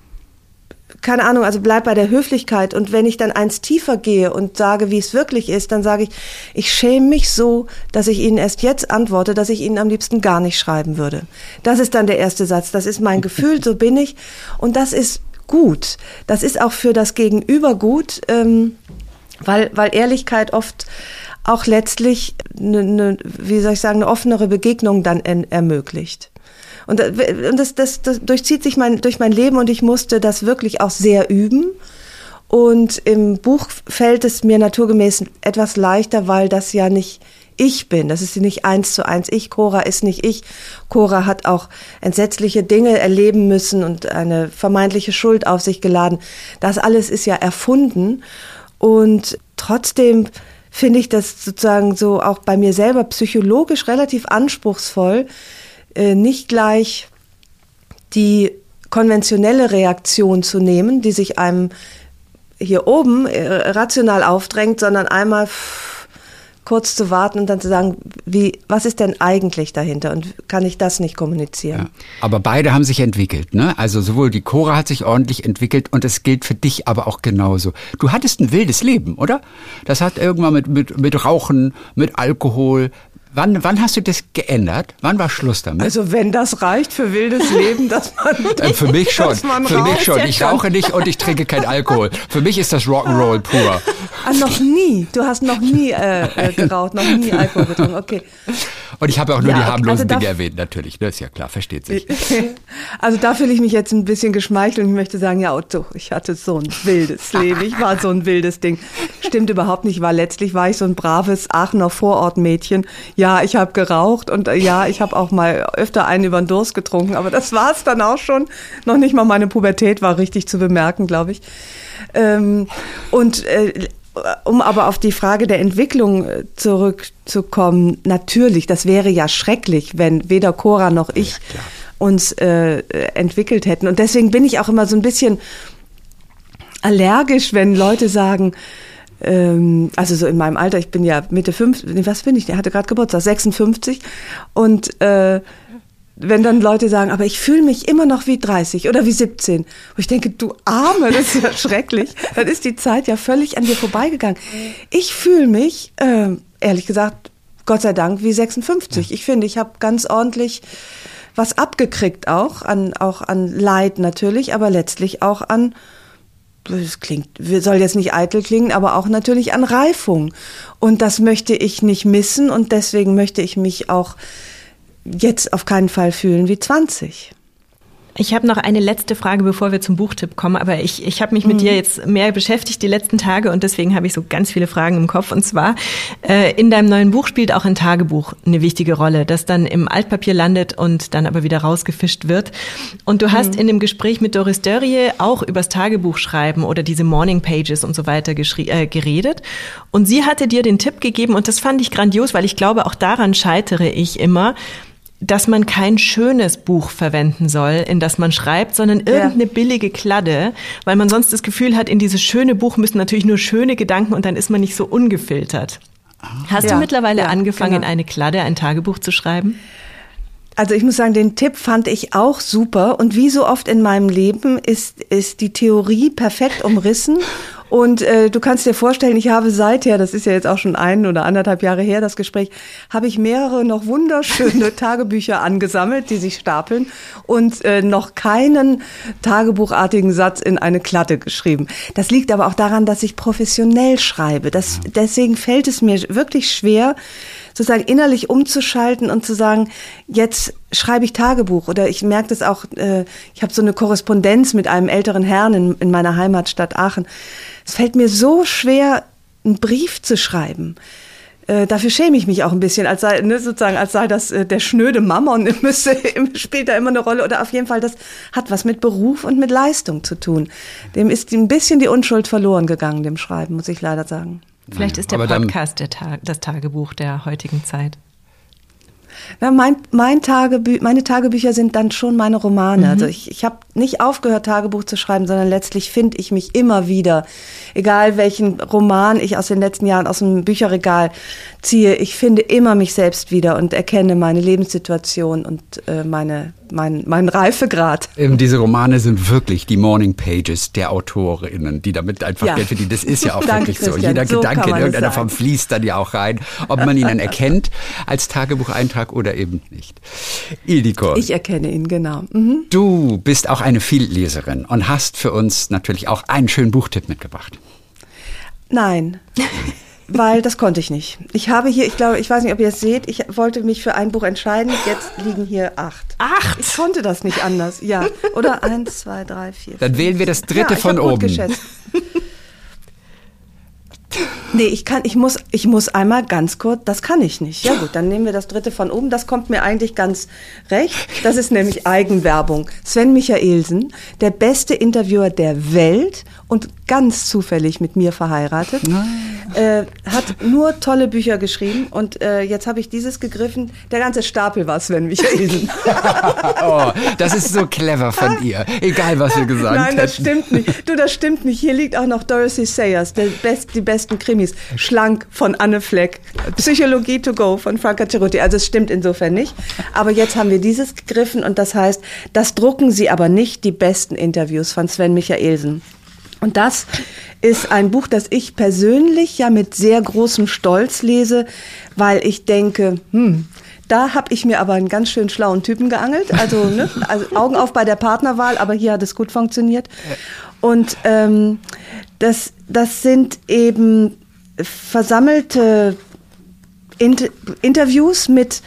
keine Ahnung, also bleib bei der Höflichkeit. Und wenn ich dann eins tiefer gehe und sage, wie es wirklich ist, dann sage ich, ich schäme mich so, dass ich Ihnen erst jetzt antworte, dass ich Ihnen am liebsten gar nicht schreiben würde. Das ist dann der erste Satz. Das ist mein Gefühl, so bin ich. Und das ist gut. Das ist auch für das Gegenüber gut, ähm, weil, weil Ehrlichkeit oft auch letztlich eine, eine, wie soll ich sagen, eine offenere Begegnung dann en, ermöglicht. Und, äh, und das, das, das durchzieht sich mein, durch mein Leben und ich musste das wirklich auch sehr üben. Und im Buch fällt es mir naturgemäß etwas leichter, weil das ja nicht ich bin. Das ist nicht eins zu eins ich. Cora ist nicht ich. Cora hat auch entsetzliche Dinge erleben müssen und eine vermeintliche Schuld auf sich geladen. Das alles ist ja erfunden. Und trotzdem finde ich das sozusagen so auch bei mir selber psychologisch relativ anspruchsvoll, äh, nicht gleich die konventionelle Reaktion zu nehmen, die sich einem hier oben äh, rational aufdrängt, sondern einmal pff, kurz zu warten und dann zu sagen, wie, was ist denn eigentlich dahinter und kann ich das nicht kommunizieren? Ja. Aber beide haben sich entwickelt, ne? Also sowohl die Cora hat sich ordentlich entwickelt und es gilt für dich aber auch genauso. Du hattest ein wildes Leben, oder? Das hat irgendwann mit, mit, mit Rauchen, mit Alkohol. Wann, wann hast du das geändert? Wann war Schluss damit? Also wenn das reicht für wildes Leben, dass man Äh, für (laughs) mich schon. Für mich schon. Ich rauche nicht und ich trinke kein Alkohol. Für mich ist das Rock'n'Roll pur. Ah, noch nie. Du hast noch nie äh, äh, geraucht, noch nie Alkohol getrunken. Okay. Und ich habe auch nur Ja, die harmlosen also Dinge erwähnt, natürlich. Ne? Ist ja klar, versteht sich. (laughs) Also da fühle ich mich jetzt ein bisschen geschmeichelt und ich möchte sagen, ja, Otto, ich hatte so ein wildes Leben. Ich war so ein wildes Ding. Stimmt überhaupt nicht, weil letztlich war ich so ein braves Aachener Vorortmädchen. Ja, ich habe geraucht und äh, ja, ich habe auch mal öfter einen über den Durst getrunken, aber das war es dann auch schon. Noch nicht mal meine Pubertät war richtig zu bemerken, glaube ich. Ähm, und äh, um aber auf die Frage der Entwicklung äh, zurückzukommen, natürlich, das wäre ja schrecklich, wenn weder Cora noch ich uns äh, entwickelt hätten. Und deswegen bin ich auch immer so ein bisschen allergisch, wenn Leute sagen, ähm, also so in meinem Alter, ich bin ja Mitte 50, nee, was bin ich, der hatte gerade Geburtstag, 56 und äh, wenn dann Leute sagen, aber ich fühle mich immer noch wie 30 oder wie 17. Wo ich denke, du Arme, das ist ja (laughs) schrecklich. Dann ist die Zeit ja völlig an dir vorbeigegangen. Ich fühle mich, äh, ehrlich gesagt, Gott sei Dank, wie 56. Ich finde, ich habe ganz ordentlich was abgekriegt auch, an, auch an Leid natürlich, aber letztlich auch an, das klingt, soll jetzt nicht eitel klingen, aber auch natürlich an Reifung. Und das möchte ich nicht missen und deswegen möchte ich mich auch jetzt auf keinen Fall fühlen wie 20. Ich habe noch eine letzte Frage, bevor wir zum Buchtipp kommen, aber ich, ich habe mich mit dir jetzt mehr beschäftigt die letzten Tage und deswegen habe ich so ganz viele Fragen im Kopf. Und zwar, äh, in deinem neuen Buch spielt auch ein Tagebuch eine wichtige Rolle, das dann im Altpapier landet und dann aber wieder rausgefischt wird. Und du hast in dem Gespräch mit Doris Dörrie auch übers Tagebuch schreiben oder diese Morning Pages und so weiter äh, geredet. Und sie hatte dir den Tipp gegeben und das fand ich grandios, weil ich glaube, auch daran scheitere ich immer, dass man kein schönes Buch verwenden soll, in das man schreibt, sondern irgendeine billige Kladde, weil man sonst das Gefühl hat, in dieses schöne Buch müssen natürlich nur schöne Gedanken und dann ist man nicht so ungefiltert. Hast Ja, du mittlerweile ja, angefangen, genau. in eine Kladde ein Tagebuch zu schreiben? Also ich muss sagen, den Tipp fand ich auch super. Und wie so oft in meinem Leben ist, ist die Theorie perfekt umrissen. Und äh, du kannst dir vorstellen, ich habe seither, das ist ja jetzt auch schon ein oder anderthalb Jahre her, das Gespräch, habe ich mehrere noch wunderschöne (laughs) Tagebücher angesammelt, die sich stapeln und äh, noch keinen tagebuchartigen Satz in eine Klatte geschrieben. Das liegt aber auch daran, dass ich professionell schreibe. Das, deswegen fällt es mir wirklich schwer, sozusagen innerlich umzuschalten und zu sagen, jetzt schreibe ich Tagebuch oder ich merke das auch, äh, ich habe so eine Korrespondenz mit einem älteren Herrn in, in meiner Heimatstadt Aachen. Es fällt mir so schwer, einen Brief zu schreiben. äh, dafür schäme ich mich auch ein bisschen, als sei, ne, sozusagen, als sei das äh, der schnöde Mammon, (laughs) müsste, spielt da immer eine Rolle. Oder auf jeden Fall, das hat was mit Beruf und mit Leistung zu tun. Dem ist ein bisschen die Unschuld verloren gegangen, dem Schreiben, muss ich leider sagen. Vielleicht ist der dann- Podcast der Tag, das Tagebuch der heutigen Zeit. Na, mein, mein Tagebü meine Tagebücher sind dann schon meine Romane. Also ich, ich habe nicht aufgehört, Tagebuch zu schreiben, sondern letztlich finde ich mich immer wieder, egal welchen Roman ich aus den letzten Jahren aus dem Bücherregal ziehe, ich finde immer mich selbst wieder und erkenne meine Lebenssituation und äh, meine, mein, meinen Reifegrad. Eben, diese Romane sind wirklich die Morning Pages der Autorinnen, die damit einfach Ja. Geld verdienen. Das ist ja auch (laughs) Danke, wirklich so. Christian. Jeder So Gedanke in irgendeiner. Form fließt dann ja auch rein, ob man ihn dann erkennt als Tagebucheintrag oder eben nicht. Ildiko, Ich erkenne ihn, genau. Mhm. du bist auch eine Vielleserin und hast für uns natürlich auch einen schönen Buchtipp mitgebracht. Nein. (laughs) Weil das konnte ich nicht. Ich habe hier, ich glaube, ich weiß nicht, ob ihr es seht, ich wollte mich für ein Buch entscheiden. Jetzt liegen hier acht. Acht? Ich konnte das nicht anders. Ja. Oder eins, zwei, drei, vier. Dann fünf. wählen wir das dritte ja, ich von gut oben. Geschätzt. Nee, ich kann, ich muss, ich muss einmal ganz kurz, das kann ich nicht. Ja gut, dann nehmen wir das dritte von oben. Das kommt mir eigentlich ganz recht. Das ist nämlich Eigenwerbung. Sven Michaelsen, der beste Interviewer der Welt und ganz zufällig mit mir verheiratet, äh, hat nur tolle Bücher geschrieben und äh, jetzt habe ich dieses gegriffen. Der ganze Stapel war Sven Michaelsen. Oh, das ist so clever von (laughs) ihr. Egal, was wir gesagt Nein, das hätten. stimmt nicht. Du, das stimmt nicht. Hier liegt auch noch Dorothy Sayers, best, die besten Krimis. Schlank von Anne Fleck. Psychologie to go von Franca Cerutti. Also es stimmt insofern nicht. Aber jetzt haben wir dieses gegriffen und das heißt, das drucken sie aber nicht, die besten Interviews von Sven Michaelsen. Und das ist ein Buch, das ich persönlich ja mit sehr großem Stolz lese, weil ich denke, hm, da habe ich mir aber einen ganz schön schlauen Typen geangelt. Also, ne, also Augen auf bei der Partnerwahl, aber hier hat es gut funktioniert. Und ähm, das, das sind eben versammelte Inter Interviews mit,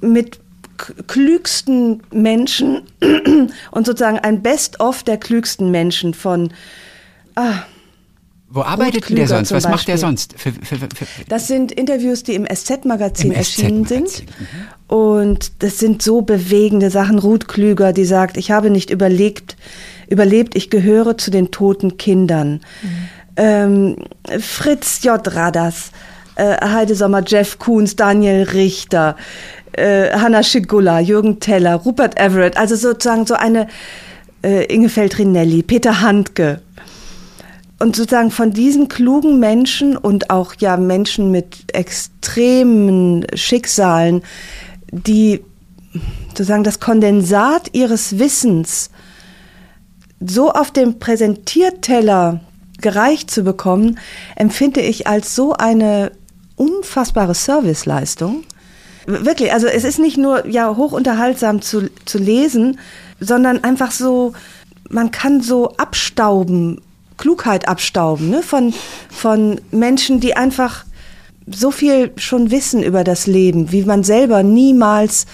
mit klügsten Menschen (clears throat) und sozusagen ein Best-of der klügsten Menschen von Wo arbeitet der sonst? Was macht der sonst? Für, für, für, Das sind Interviews, die im SZ-Magazin erschienen SZ-Magazin, sind. Und das sind so bewegende Sachen. Ruth Klüger, die sagt, ich habe nicht überlegt, überlebt, ich gehöre zu den toten Kindern. Ähm, Fritz J. Radas, äh, Heide Sommer, Jeff Koons, Daniel Richter, äh, Hanna Schigula, Jürgen Teller, Rupert Everett, also sozusagen so eine äh, Inge Feltrinelli, Peter Handke, und sozusagen von diesen klugen Menschen und auch ja Menschen mit extremen Schicksalen, die sozusagen das Kondensat ihres Wissens so auf dem Präsentierteller gereicht zu bekommen, empfinde ich als so eine unfassbare Serviceleistung. Wirklich, also es ist nicht nur ja hochunterhaltsam zu, zu lesen, sondern einfach so, man kann so abstauben, Klugheit abstauben, ne? von, von Menschen, die einfach so viel schon wissen über das Leben, wie man selber niemals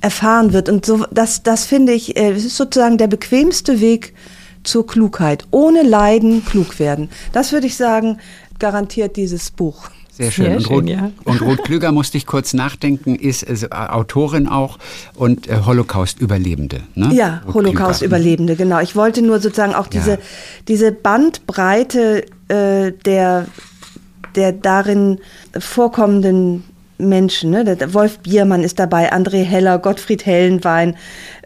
erfahren wird. Und so, das, das finde ich, äh, es ist sozusagen der bequemste Weg zur Klugheit. Ohne Leiden klug werden. Das würde ich sagen, garantiert dieses Buch. Sehr schön. Sehr und, schön, Ruth, ja. und Ruth Klüger musste ich kurz nachdenken, ist äh, Autorin auch und äh, Holocaust-Überlebende. Ne? Ja, Holocaust-Überlebende, genau. Ich wollte nur sozusagen auch diese, Ja. diese Bandbreite äh, der, der darin vorkommenden Menschen. Ne? Der- Wolf Biermann ist dabei, André Heller, Gottfried Hellenwein,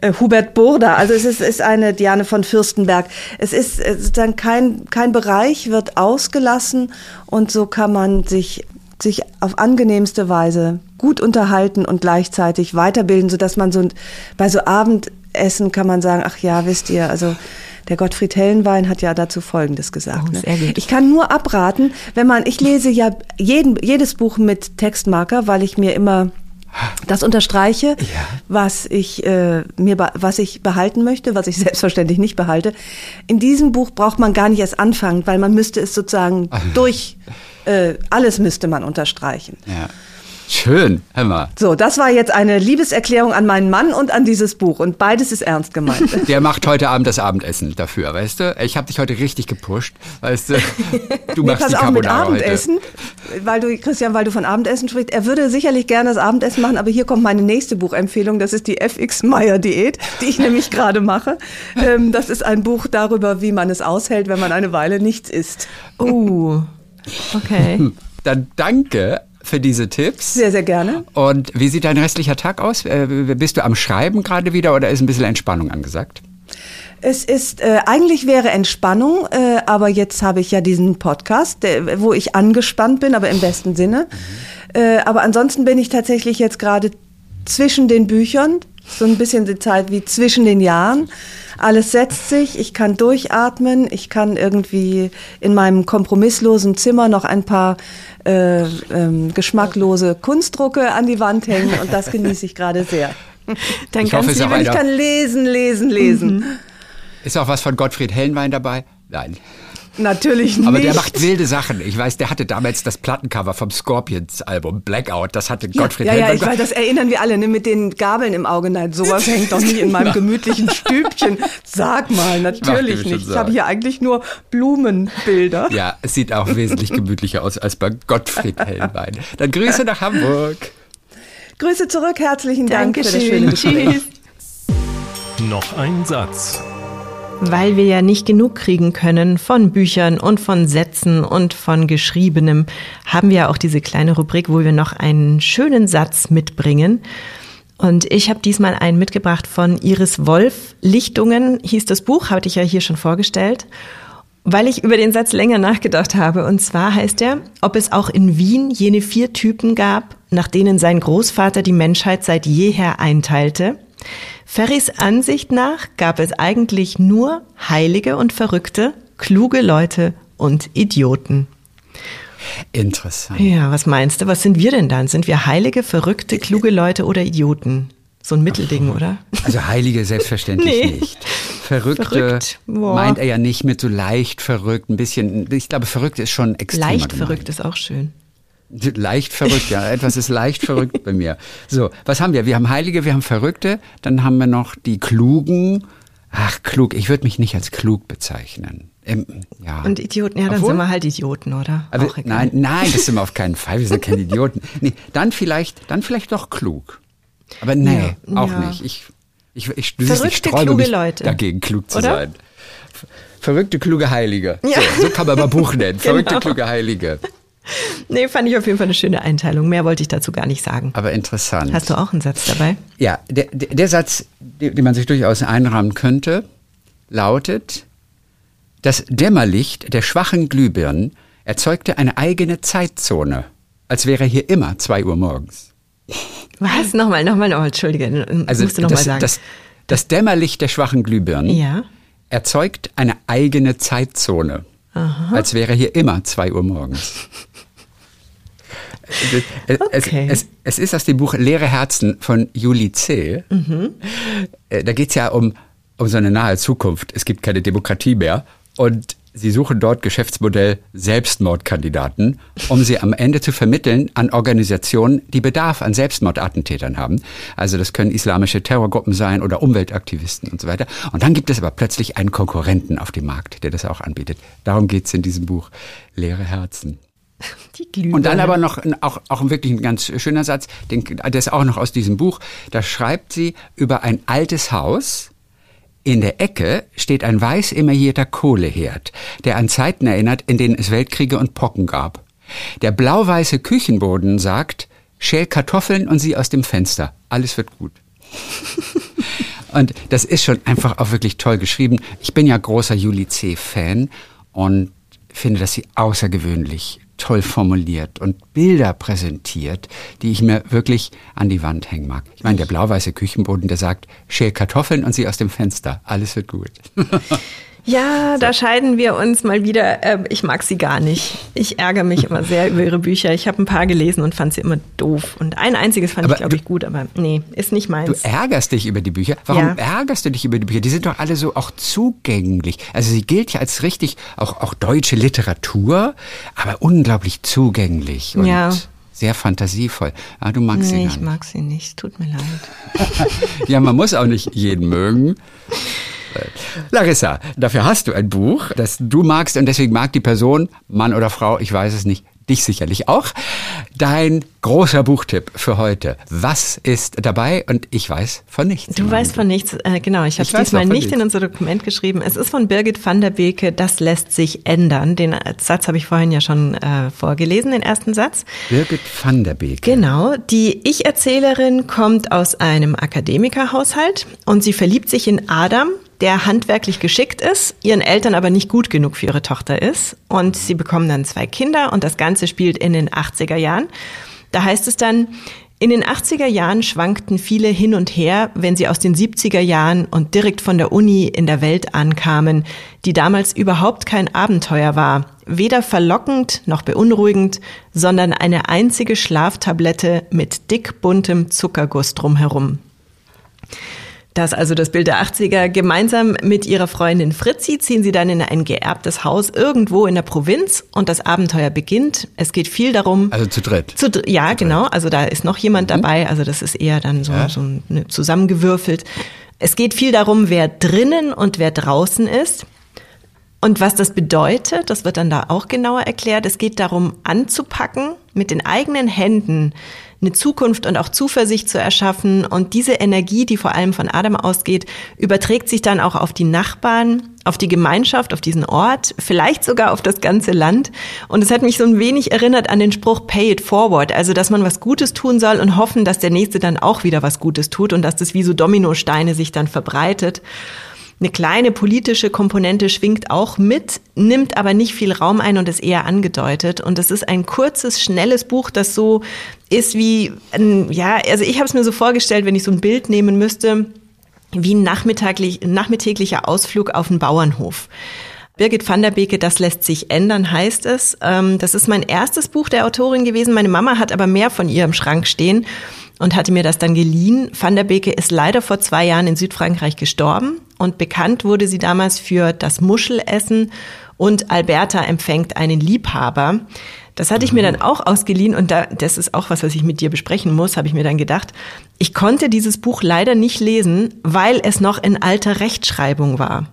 äh, Hubert Burda. Also es ist, ist eine Diane von Fürstenberg. Es ist äh, sozusagen kein, kein Bereich wird ausgelassen und so kann man sich sich auf angenehmste Weise gut unterhalten und gleichzeitig weiterbilden, sodass man so bei so Abendessen kann man sagen, ach ja, wisst ihr, also der Gottfried Hellenwein hat ja dazu Folgendes gesagt. Oh, ne? Ich kann nur abraten, wenn man, ich lese ja jeden, jedes Buch mit Textmarker, weil ich mir immer das unterstreiche, was ich äh, mir was ich behalten möchte, was ich (laughs) selbstverständlich nicht behalte. In diesem Buch braucht man gar nicht erst anfangen, weil man müsste es sozusagen durch äh, alles müsste man unterstreichen. Ja. Schön, hör mal. So, das war jetzt eine Liebeserklärung an meinen Mann und an dieses Buch. Und beides ist ernst gemeint. (laughs) Der macht heute Abend das Abendessen dafür, weißt du? Ich habe dich heute richtig gepusht, weißt du? Du Nee, machst pass die auf mit Carbonara heute. Abendessen, weil du, Christian, weil du von Abendessen sprichst. Er würde sicherlich gerne das Abendessen machen, aber hier kommt meine nächste Buchempfehlung. Das ist die FX Meyer Diät, die ich nämlich gerade mache. Ähm, das ist ein Buch darüber, wie man es aushält, wenn man eine Weile nichts isst. Uh, okay. Dann danke für diese Tipps. Sehr, sehr gerne. Und wie sieht dein restlicher Tag aus? Äh, Bist du am Schreiben gerade wieder oder ist ein bisschen Entspannung angesagt? Es ist, äh, eigentlich wäre Entspannung, äh, aber jetzt habe ich ja diesen Podcast, der, wo ich angespannt bin, aber im besten Sinne. Äh, aber ansonsten bin ich tatsächlich jetzt gerade zwischen den Büchern, so ein bisschen die Zeit wie zwischen den Jahren. Alles setzt sich, ich kann durchatmen, ich kann irgendwie in meinem kompromisslosen Zimmer noch ein paar äh, ähm, geschmacklose Kunstdrucke an die Wand hängen und das genieße ich gerade sehr. Dann Ich hoffe, es Ich kann lesen, lesen, lesen. Ist auch was von Gottfried Hellenwein dabei? Nein. Natürlich nicht. Aber der macht wilde Sachen. Ich weiß, der hatte damals das Plattencover vom Scorpions-Album Blackout. Das hatte Gottfried ja, ja, Hellenwein. ich weiß, das erinnern wir alle, ne, mit den Gabeln im Auge. Nein, sowas hängt doch nicht in meinem gemütlichen Stübchen. Sag mal, natürlich schon nicht. Ich habe hier eigentlich nur Blumenbilder. Ja, es sieht auch wesentlich gemütlicher aus als bei Gottfried Hellenwein. Dann Grüße nach Hamburg. Grüße zurück, herzlichen Dank für das schöne Dankeschön. Gespräch. Tschüss. Noch ein Satz. Weil wir ja nicht genug kriegen können von Büchern und von Sätzen und von Geschriebenem, haben wir auch diese kleine Rubrik, wo wir noch einen schönen Satz mitbringen. Und ich habe diesmal einen mitgebracht von Iris Wolf. Lichtungen hieß das Buch, hatte ich ja hier schon vorgestellt. Weil ich über den Satz länger nachgedacht habe. Und zwar heißt er, ob es auch in Wien jene vier Typen gab, nach denen sein Großvater die Menschheit seit jeher einteilte. Ferrys Ansicht nach gab es eigentlich nur Heilige und Verrückte, kluge Leute und Idioten. Interessant. Ja, was meinst du? Was sind wir denn dann? Sind wir Heilige, Verrückte, kluge Leute oder Idioten? So ein Mittelding, oder? Also Heilige selbstverständlich (laughs) Nee. nicht. Verrückte Verrückt, meint er ja nicht mit so leicht verrückt, ein bisschen, ich glaube, verrückt ist schon extrem. Leicht verrückt ist auch schön. Leicht verrückt, ja. Etwas ist leicht verrückt bei mir. So, was haben wir? Wir haben Heilige, wir haben Verrückte, dann haben wir noch die Klugen. Ach, klug, ich würde mich nicht als klug bezeichnen. Ähm, ja. Und Idioten, ja, dann Obwohl- sind wir halt Idioten, oder? Aber nein, nein, das sind wir auf keinen Fall. Wir sind keine Idioten. Nee, dann vielleicht, dann vielleicht doch klug. Aber nee, Ja, auch ja. nicht. Ich, ich, ich, ich Verrückte, sträube kluge mich Leute. dagegen, klug zu Oder? sein. Ver- Verrückte, kluge Heilige. Ja. So, so kann man mal Buch nennen. (laughs) Verrückte, Genau. kluge Heilige. Nee, fand ich auf jeden Fall eine schöne Einteilung. Mehr wollte ich dazu gar nicht sagen. Aber interessant. Hast du auch einen Satz dabei? Ja, der, der, Satz, den man sich durchaus einrahmen könnte, lautet, das Dämmerlicht der schwachen Glühbirnen erzeugte eine eigene Zeitzone, als wäre hier immer zwei Uhr morgens. Was? Nochmal, nochmal, nochmal, entschuldige. Also musst du nochmal das, sagen. das, das Dämmerlicht der schwachen Glühbirnen Ja. erzeugt eine eigene Zeitzone, als wäre hier immer zwei Uhr morgens. Es, Okay. es, es ist aus dem Buch Leere Herzen von Julie C. Äh, Da geht es ja um, um so eine nahe Zukunft. Es gibt keine Demokratie mehr. Und sie suchen dort Geschäftsmodell Selbstmordkandidaten, um sie am Ende zu vermitteln an Organisationen, die Bedarf an Selbstmordattentätern haben. Also das können islamische Terrorgruppen sein oder Umweltaktivisten und so weiter. Und dann gibt es aber plötzlich einen Konkurrenten auf dem Markt, der das auch anbietet. Darum geht es in diesem Buch Leere Herzen. (laughs) Und dann aber noch auch, auch wirklich ein ganz schöner Satz, den, der ist auch noch aus diesem Buch. Da schreibt sie über ein altes Haus. In der Ecke steht ein weiß emaillierter Kohleherd, der an Zeiten erinnert, in denen es Weltkriege und Pocken gab. Der blau-weiße Küchenboden sagt, schäl Kartoffeln und sieh aus dem Fenster. Alles wird gut. (laughs) Und das ist schon einfach auch wirklich toll geschrieben. Ich bin ja großer Julie C. Fan und finde, dass sie außergewöhnlich toll formuliert und Bilder präsentiert, die ich mir wirklich an die Wand hängen mag. Ich meine, der blau-weiße Küchenboden, der sagt, schäl Kartoffeln und sieh aus dem Fenster. Alles wird gut. (laughs) Ja, da scheiden wir uns mal wieder. Ähm, Ich mag sie gar nicht. Ich ärgere mich immer sehr über ihre Bücher. Ich habe ein paar gelesen und fand sie immer doof. Und ein einziges fand Aber ich, glaube du- ich, gut, aber nee, ist nicht Du meins. ärgerst dich über die Bücher. Warum Ja. ärgerst du dich über die Bücher? Die sind doch alle so auch zugänglich. Also sie gilt ja als richtig auch, auch deutsche Literatur, aber unglaublich zugänglich. Und Ja. sehr fantasievoll. Ah, du magst sie Nee, ich nicht. mag sie nicht. Tut mir leid. (laughs) Ja, man muss auch nicht jeden mögen. Larissa, dafür hast du ein Buch, das du magst und deswegen mag die Person, Mann oder Frau, ich weiß es nicht, dich sicherlich auch. Dein großer Buchtipp für heute. Was ist dabei? Und ich weiß von nichts. Du weißt von nichts, äh, genau. Ich habe diesmal nicht in nichts. unser Dokument geschrieben. Es ist von Birgit van der Beke, das lässt sich ändern. Den Satz habe ich vorhin ja schon äh, vorgelesen, den ersten Satz. Birgit van der Beek. Genau, die Ich-Erzählerin kommt aus einem Akademikerhaushalt und sie verliebt sich in Adam, der handwerklich geschickt ist, ihren Eltern aber nicht gut genug für ihre Tochter ist. Und sie bekommen dann zwei Kinder und das Ganze spielt in den 80er Jahren. Da heißt es dann, in den 80er Jahren schwankten viele hin und her, wenn sie aus den 70er Jahren und direkt von der Uni in der Welt ankamen, die damals überhaupt kein Abenteuer war, weder verlockend noch beunruhigend, sondern eine einzige Schlaftablette mit dick buntem Zuckerguss drumherum. Das ist also das Bild der 80er. Gemeinsam mit ihrer Freundin Fritzi ziehen sie dann in ein geerbtes Haus irgendwo in der Provinz und das Abenteuer beginnt. Es geht viel darum, Also zu dritt. zu, ja, genau. Also da ist noch jemand dabei. Also das ist eher dann so, so eine zusammengewürfelt. Es geht viel darum, wer drinnen und wer draußen ist. Und was das bedeutet, das wird dann da auch genauer erklärt. Es geht darum, anzupacken, mit den eigenen Händen eine Zukunft und auch Zuversicht zu erschaffen. Und diese Energie, die vor allem von Adam ausgeht, überträgt sich dann auch auf die Nachbarn, auf die Gemeinschaft, auf diesen Ort, vielleicht sogar auf das ganze Land. Und es hat mich so ein wenig erinnert an den Spruch Pay it forward, also dass man was Gutes tun soll und hoffen, dass der Nächste dann auch wieder was Gutes tut und dass das wie so Dominosteine sich dann verbreitet. Eine kleine politische Komponente schwingt auch mit, nimmt aber nicht viel Raum ein und ist eher angedeutet. Und es ist ein kurzes, schnelles Buch, das so ist wie, ein, ja, also ich habe es mir so vorgestellt, wenn ich so ein Bild nehmen müsste, wie ein nachmittäglicher Ausflug auf den Bauernhof. Birgit van der Beke, das lässt sich ändern, heißt es. Ähm, Das ist mein erstes Buch der Autorin gewesen. Meine Mama hat aber mehr von ihr im Schrank stehen und hatte mir das dann geliehen. Van der Beke ist leider vor zwei Jahren in Südfrankreich gestorben und bekannt wurde sie damals für das Muschelessen und Alberta empfängt einen Liebhaber. Das hatte ich mir dann auch ausgeliehen und da, das ist auch was, was ich mit dir besprechen muss, habe ich mir dann gedacht. Ich konnte dieses Buch leider nicht lesen, weil es noch in alter Rechtschreibung war.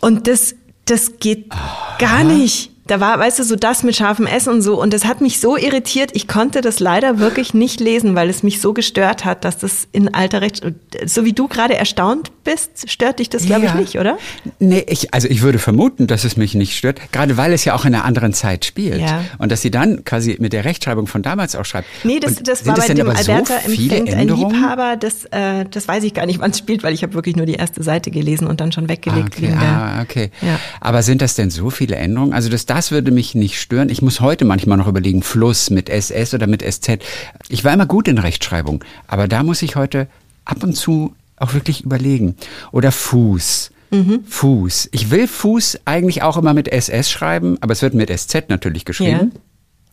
Und das, das geht gar nicht. Da war, weißt du, so das mit scharfem S und so. Und das hat mich so irritiert. Ich konnte das leider wirklich nicht lesen, weil es mich so gestört hat, dass das in alter Recht, so wie du gerade erstaunt bist, stört dich das, glaube ich, Ja. nicht, oder? Nee, ich, also ich würde vermuten, dass es mich nicht stört, gerade weil es ja auch in einer anderen Zeit spielt. Ja. Und dass sie dann quasi mit der Rechtschreibung von damals auch schreibt. Nee, das, das war bei dem so Alberta viele empfängt ein? Liebhaber. Das, äh, das weiß ich gar nicht, wann es spielt, weil ich habe wirklich nur die erste Seite gelesen und dann schon weggelegt Okay, wegen der. ah, okay. Ja. Aber sind das denn so viele Änderungen? Also das, das würde mich nicht stören. Ich muss heute manchmal noch überlegen, Fluss mit SS oder mit SZ. Ich war immer gut in Rechtschreibung, aber da muss ich heute ab und zu auch wirklich überlegen. Oder Fuß. Mhm. Fuß. Ich will Fuß eigentlich auch immer mit SS schreiben, aber es wird mit SZ natürlich geschrieben. Ja.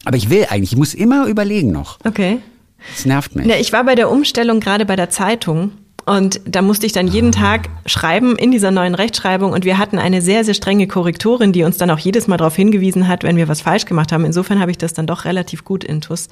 Aber ich will eigentlich, ich muss immer überlegen noch. Okay. Das nervt mich. Ja, ich war bei der Umstellung gerade bei der Zeitung und da musste ich dann jeden Tag schreiben in dieser neuen Rechtschreibung und wir hatten eine sehr, sehr strenge Korrektorin, die uns dann auch jedes Mal darauf hingewiesen hat, wenn wir was falsch gemacht haben. Insofern habe ich das dann doch relativ gut intus.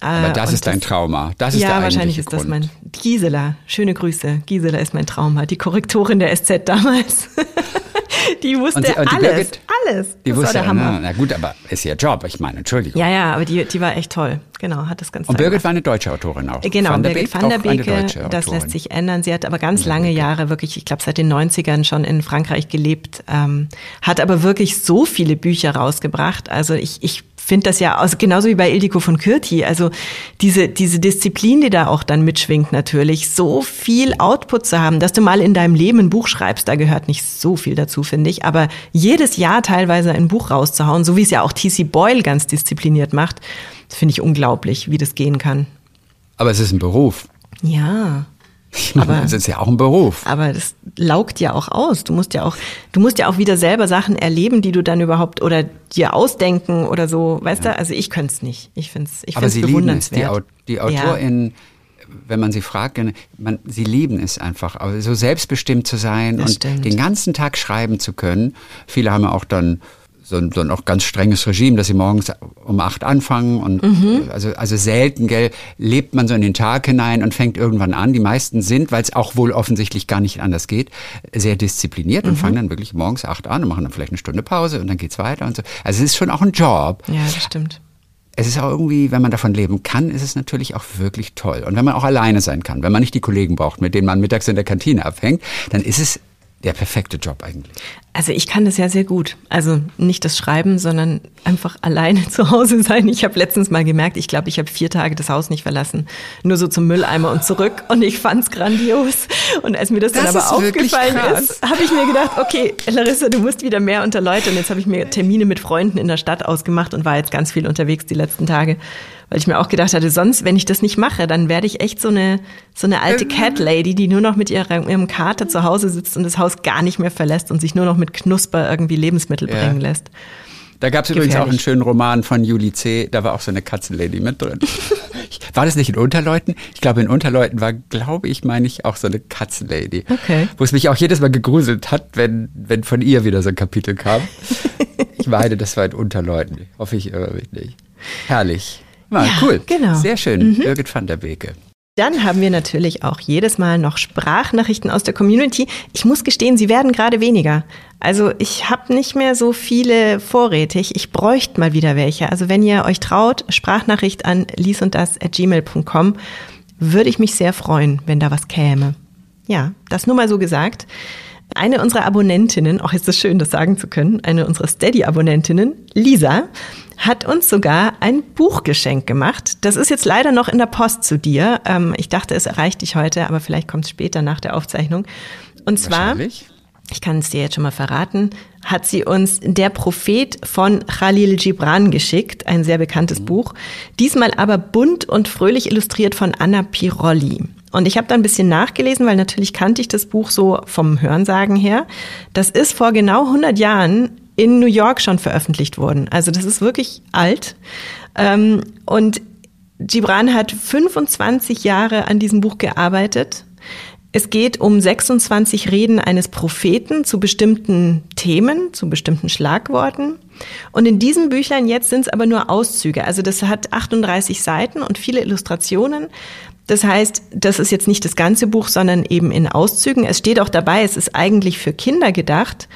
Aber Äh, das und ist dein Trauma. Das ist ja, der wahrscheinlich ist das Grund. mein Gisela. Schöne Grüße. Gisela ist mein Trauma, die Korrektorin der SZ damals. (laughs) die wusste sie- die alles, Birgit, alles. Die das war wusste, der Hammer. Na, na gut, aber ist ihr Job. Ich meine, Entschuldigung. Ja, ja, aber die, die war echt toll. Genau, hat das ganz Und Birgit war eine deutsche Autorin auch. Genau, Van der Birgit Beek van der Beke, deutsche das lässt sich ändern. Sie hat aber ganz lange Jahre wirklich, ich glaube seit den 90ern schon in Frankreich gelebt, ähm, hat aber wirklich so viele Bücher rausgebracht. Also ich, ich finde das ja, also genauso wie bei Ildiko von Kürti, also diese, diese Disziplin, die da auch dann mitschwingt natürlich, so viel Output zu haben, dass du mal in deinem Leben ein Buch schreibst, da gehört nicht so viel dazu, finde ich, aber jedes Jahr teilweise ein Buch rauszuhauen, so wie es ja auch T.C. Boyle ganz diszipliniert macht, das finde ich unglaublich, wie das gehen kann. Aber es ist ein Beruf. Ja. Aber- (laughs) es ist ja auch ein Beruf. Aber das laugt ja auch aus. Du musst ja auch, du musst ja auch wieder selber Sachen erleben, die du dann überhaupt oder dir ausdenken oder so, weißt du? Also ich könnte es nicht. Ich finde es ich Aber find's sie lieben es. Die, bewundernswert. Au- die AutorInnen, wenn man sie fragt, man, sie lieben es einfach, aber so selbstbestimmt zu sein Das und stimmt. den ganzen Tag schreiben zu können. Viele haben ja auch dann so ein, so ein auch ganz strenges Regime, dass sie morgens um acht anfangen und Mhm. also, also selten, gell, lebt man so in den Tag hinein und fängt irgendwann an. Die meisten sind, weil es auch wohl offensichtlich gar nicht anders geht, sehr diszipliniert Mhm. und fangen dann wirklich morgens acht an und machen dann vielleicht eine Stunde Pause und dann geht's weiter und so. Also es ist schon auch ein Job. Ja, das stimmt. Es ist auch irgendwie, wenn man davon leben kann, ist es natürlich auch wirklich toll. Und wenn man auch alleine sein kann, wenn man nicht die Kollegen braucht, mit denen man mittags in der Kantine abhängt, dann ist es der perfekte Job eigentlich. Also ich kann das ja sehr gut. Also nicht das Schreiben, sondern einfach alleine zu Hause sein. Ich habe letztens mal gemerkt, ich glaube, ich habe vier Tage das Haus nicht verlassen. Nur so zum Mülleimer und zurück. Und ich fand's grandios. Und als mir das, dann Das aber ist wirklich aufgefallen ist, habe ich mir gedacht, okay, Larissa, du musst wieder mehr unter Leute. Und jetzt habe ich mir Termine mit Freunden in der Stadt ausgemacht und war jetzt ganz viel unterwegs die letzten Tage. Weil ich mir auch gedacht hatte, sonst, wenn ich das nicht mache, dann werde ich echt so eine, so eine alte Cat Lady, die nur noch mit ihrer, ihrem Kater zu Hause sitzt und das Haus gar nicht mehr verlässt und sich nur noch mit Knusper irgendwie Lebensmittel Ja. bringen lässt. Da gab es übrigens auch einen schönen Roman von Julie C., da war auch so eine Katzenlady mit drin. (laughs) War das nicht in Unterleuten? Ich glaube, in Unterleuten war, glaube ich, meine ich, auch so eine Katzenlady. Okay. Wo es mich auch jedes Mal gegruselt hat, wenn, wenn von ihr wieder so ein Kapitel kam. (laughs) ich meine, das war in Unterleuten. Hoffe, ich irre mich nicht. Herrlich. War Ja, cool. genau. Sehr schön. Birgit van der Beke. Dann haben wir natürlich auch jedes Mal noch Sprachnachrichten aus der Community. Ich muss gestehen, sie werden gerade weniger. Also ich habe nicht mehr so viele vorrätig. Ich bräuchte mal wieder welche. Also wenn ihr euch traut, Sprachnachricht an liesunddas@gmail.com, würde ich mich sehr freuen, wenn da was käme. Ja, das nur mal so gesagt. Eine unserer Abonnentinnen, auch ist es schön, das sagen zu können, eine unserer Steady-Abonnentinnen, Lisa, hat uns sogar ein Buchgeschenk gemacht. Das ist jetzt leider noch in der Post zu dir. Ähm, ich dachte, es erreicht dich heute, aber vielleicht kommt es später nach der Aufzeichnung. Und zwar, ich kann es dir jetzt schon mal verraten, hat sie uns Der Prophet von Khalil Gibran geschickt, ein sehr bekanntes Buch. Diesmal aber bunt und fröhlich illustriert von Anna Pirolli. Und ich habe da ein bisschen nachgelesen, weil natürlich kannte ich das Buch so vom Hörensagen her. Das ist vor genau 100 Jahren in New York schon veröffentlicht worden. Also das ist wirklich alt. Ähm, und Gibran hat 25 Jahre an diesem Buch gearbeitet. Es geht um 26 Reden eines Propheten zu bestimmten Themen, zu bestimmten Schlagworten. Und in diesem Büchlein jetzt sind es aber nur Auszüge. Also das hat 38 Seiten und viele Illustrationen. Das heißt, das ist jetzt nicht das ganze Buch, sondern eben in Auszügen. Es steht auch dabei, es ist eigentlich für Kinder gedacht.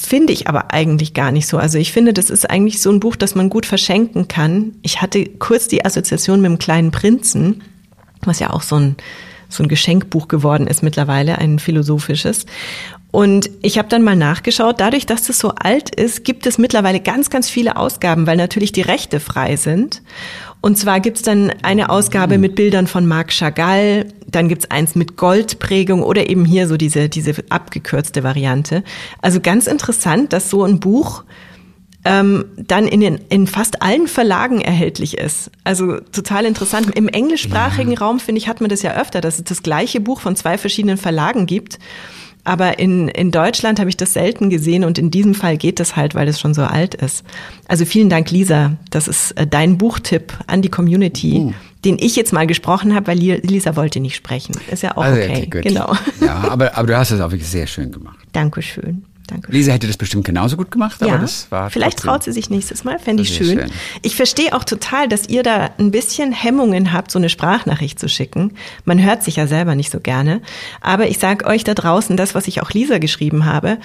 Finde ich aber eigentlich gar nicht so. Also ich finde, das ist eigentlich so ein Buch, das man gut verschenken kann. Ich hatte kurz die Assoziation mit dem kleinen Prinzen, was ja auch so ein, so ein Geschenkbuch geworden ist mittlerweile, ein philosophisches. Und ich habe dann mal nachgeschaut, dadurch, dass das so alt ist, gibt es mittlerweile ganz, ganz viele Ausgaben, weil natürlich die Rechte frei sind. Und zwar gibt's dann eine Ausgabe mit Bildern von Marc Chagall, dann gibt's eins mit Goldprägung oder eben hier so diese, diese abgekürzte Variante. Also ganz interessant, dass so ein Buch ähm, dann in, den, in fast allen Verlagen erhältlich ist. Also total interessant. Im englischsprachigen Raum, finde ich, hat man das ja öfter, dass es das gleiche Buch von zwei verschiedenen Verlagen gibt. Aber in, in Deutschland habe ich das selten gesehen und in diesem Fall geht das halt, weil es schon so alt ist. Also vielen Dank, Lisa. Das ist äh, dein Buchtipp an die Community, den ich jetzt mal gesprochen habe, weil Li- Lisa wollte nicht sprechen. Ist ja auch Also, okay. gut. Genau. Ja, aber, aber du hast es auch wirklich sehr schön gemacht. Dankeschön. Danke. Lisa hätte das bestimmt genauso gut gemacht, aber das war vielleicht trotzdem- traut sie sich nächstes Mal, fände ich schön. schön. Ich verstehe auch total, dass ihr da ein bisschen Hemmungen habt, so eine Sprachnachricht zu schicken. Man hört sich ja selber nicht so gerne. Aber ich sage euch da draußen, das, was ich auch Lisa geschrieben habe,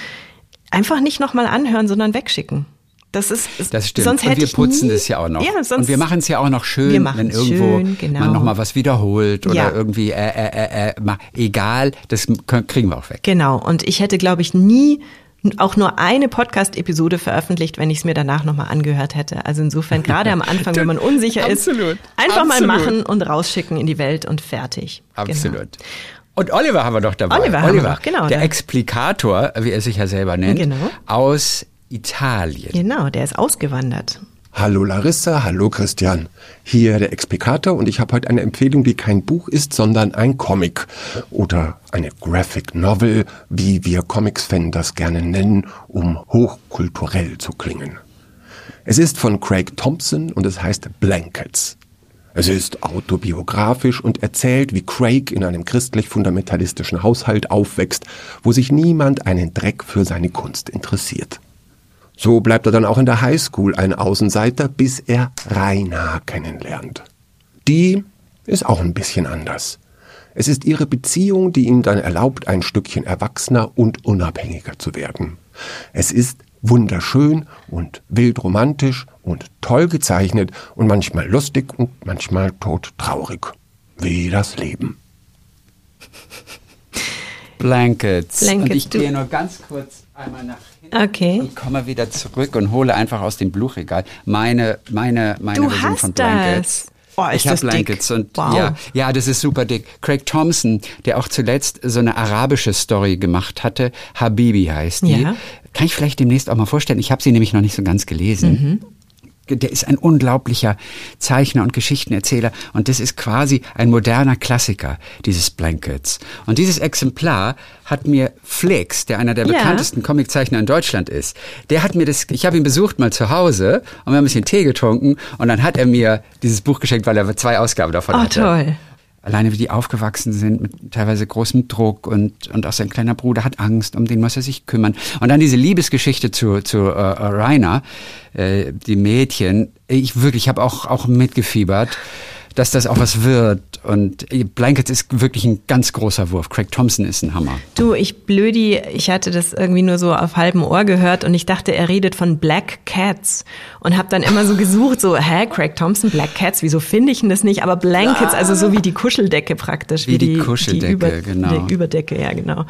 einfach nicht nochmal anhören, sondern wegschicken. Das ist, Das stimmt. Sonst und wir putzen nie, das ja auch noch. Ja, sonst, und wir machen es ja auch noch schön, wenn irgendwo schön, genau. man nochmal was wiederholt oder Ja. irgendwie, äh, äh, äh, äh, egal, das kriegen wir auch weg. Genau. Und ich hätte, glaube ich, nie auch nur eine Podcast-Episode veröffentlicht, wenn ich es mir danach nochmal angehört hätte. Also insofern, gerade am Anfang, wenn man (laughs) unsicher Absolut. ist, einfach mal Absolut. machen und rausschicken in die Welt und fertig. Absolut. Genau. Und Oliver haben wir doch dabei. Oliver haben wir noch, genau, Der? Explikator, wie er sich ja selber nennt, Genau. aus Italien. Genau, der ist ausgewandert. Hallo Larissa, hallo Christian. Hier der Explikator und ich habe heute eine Empfehlung, die kein Buch ist, sondern ein Comic oder eine Graphic Novel, wie wir Comics-Fan das gerne nennen, um hochkulturell zu klingen. Es ist von Craig Thompson und es heißt Blankets. Es ist autobiografisch und erzählt, wie Craig in einem christlich-fundamentalistischen Haushalt aufwächst, wo sich niemand einen Dreck für seine Kunst interessiert. So bleibt er dann auch in der Highschool ein Außenseiter, bis er Raina kennenlernt. Die ist auch ein bisschen anders. Es ist ihre Beziehung, die ihm dann erlaubt, ein Stückchen erwachsener und unabhängiger zu werden. Es ist wunderschön und wildromantisch und toll gezeichnet und manchmal lustig und manchmal todtraurig. Wie das Leben. Blankets. Blankets, Und ich gehe nur ganz kurz einmal nach Okay. und komme wieder zurück und hole einfach aus dem Buchregal meine, meine, meine Du Version von Blankets. das. Oh, ich habe das dick. Blankets und Wow. ja, ja, das ist super dick. Craig Thompson, der auch zuletzt so eine arabische Story gemacht hatte, Habibi heißt die. Ja. Kann ich vielleicht demnächst auch mal vorstellen. Ich habe sie nämlich noch nicht so ganz gelesen. Mhm. Der ist ein unglaublicher Zeichner und Geschichtenerzähler und das ist quasi ein moderner Klassiker dieses Blankets. Und dieses Exemplar hat mir Flix, der einer der Ja. bekanntesten Comiczeichner in Deutschland ist, der hat mir das, ich habe ihn besucht mal zu Hause und wir haben ein bisschen Tee getrunken und dann hat er mir dieses Buch geschenkt, weil er zwei Ausgaben davon Oh, hatte. toll. Alleine wie die aufgewachsen sind mit teilweise großem Druck und, und auch sein kleiner Bruder hat Angst, um den muss er sich kümmern. Und dann diese Liebesgeschichte zu, zu äh, Rainer, äh, die Mädchen. Ich wirklich, ich habe auch, auch mitgefiebert, dass das auch was wird. Und Blankets ist wirklich ein ganz großer Wurf. Craig Thompson ist ein Hammer. Du, ich blödi, ich hatte das irgendwie nur so auf halbem Ohr gehört und ich dachte, er redet von Black Cats und habe dann immer so gesucht, so, hä, Craig Thompson, Black Cats, wieso finde ich denn das nicht? Aber Blankets, also so wie die Kuscheldecke praktisch. Wie die Kuscheldecke, genau. Die Überdecke, ja, genau.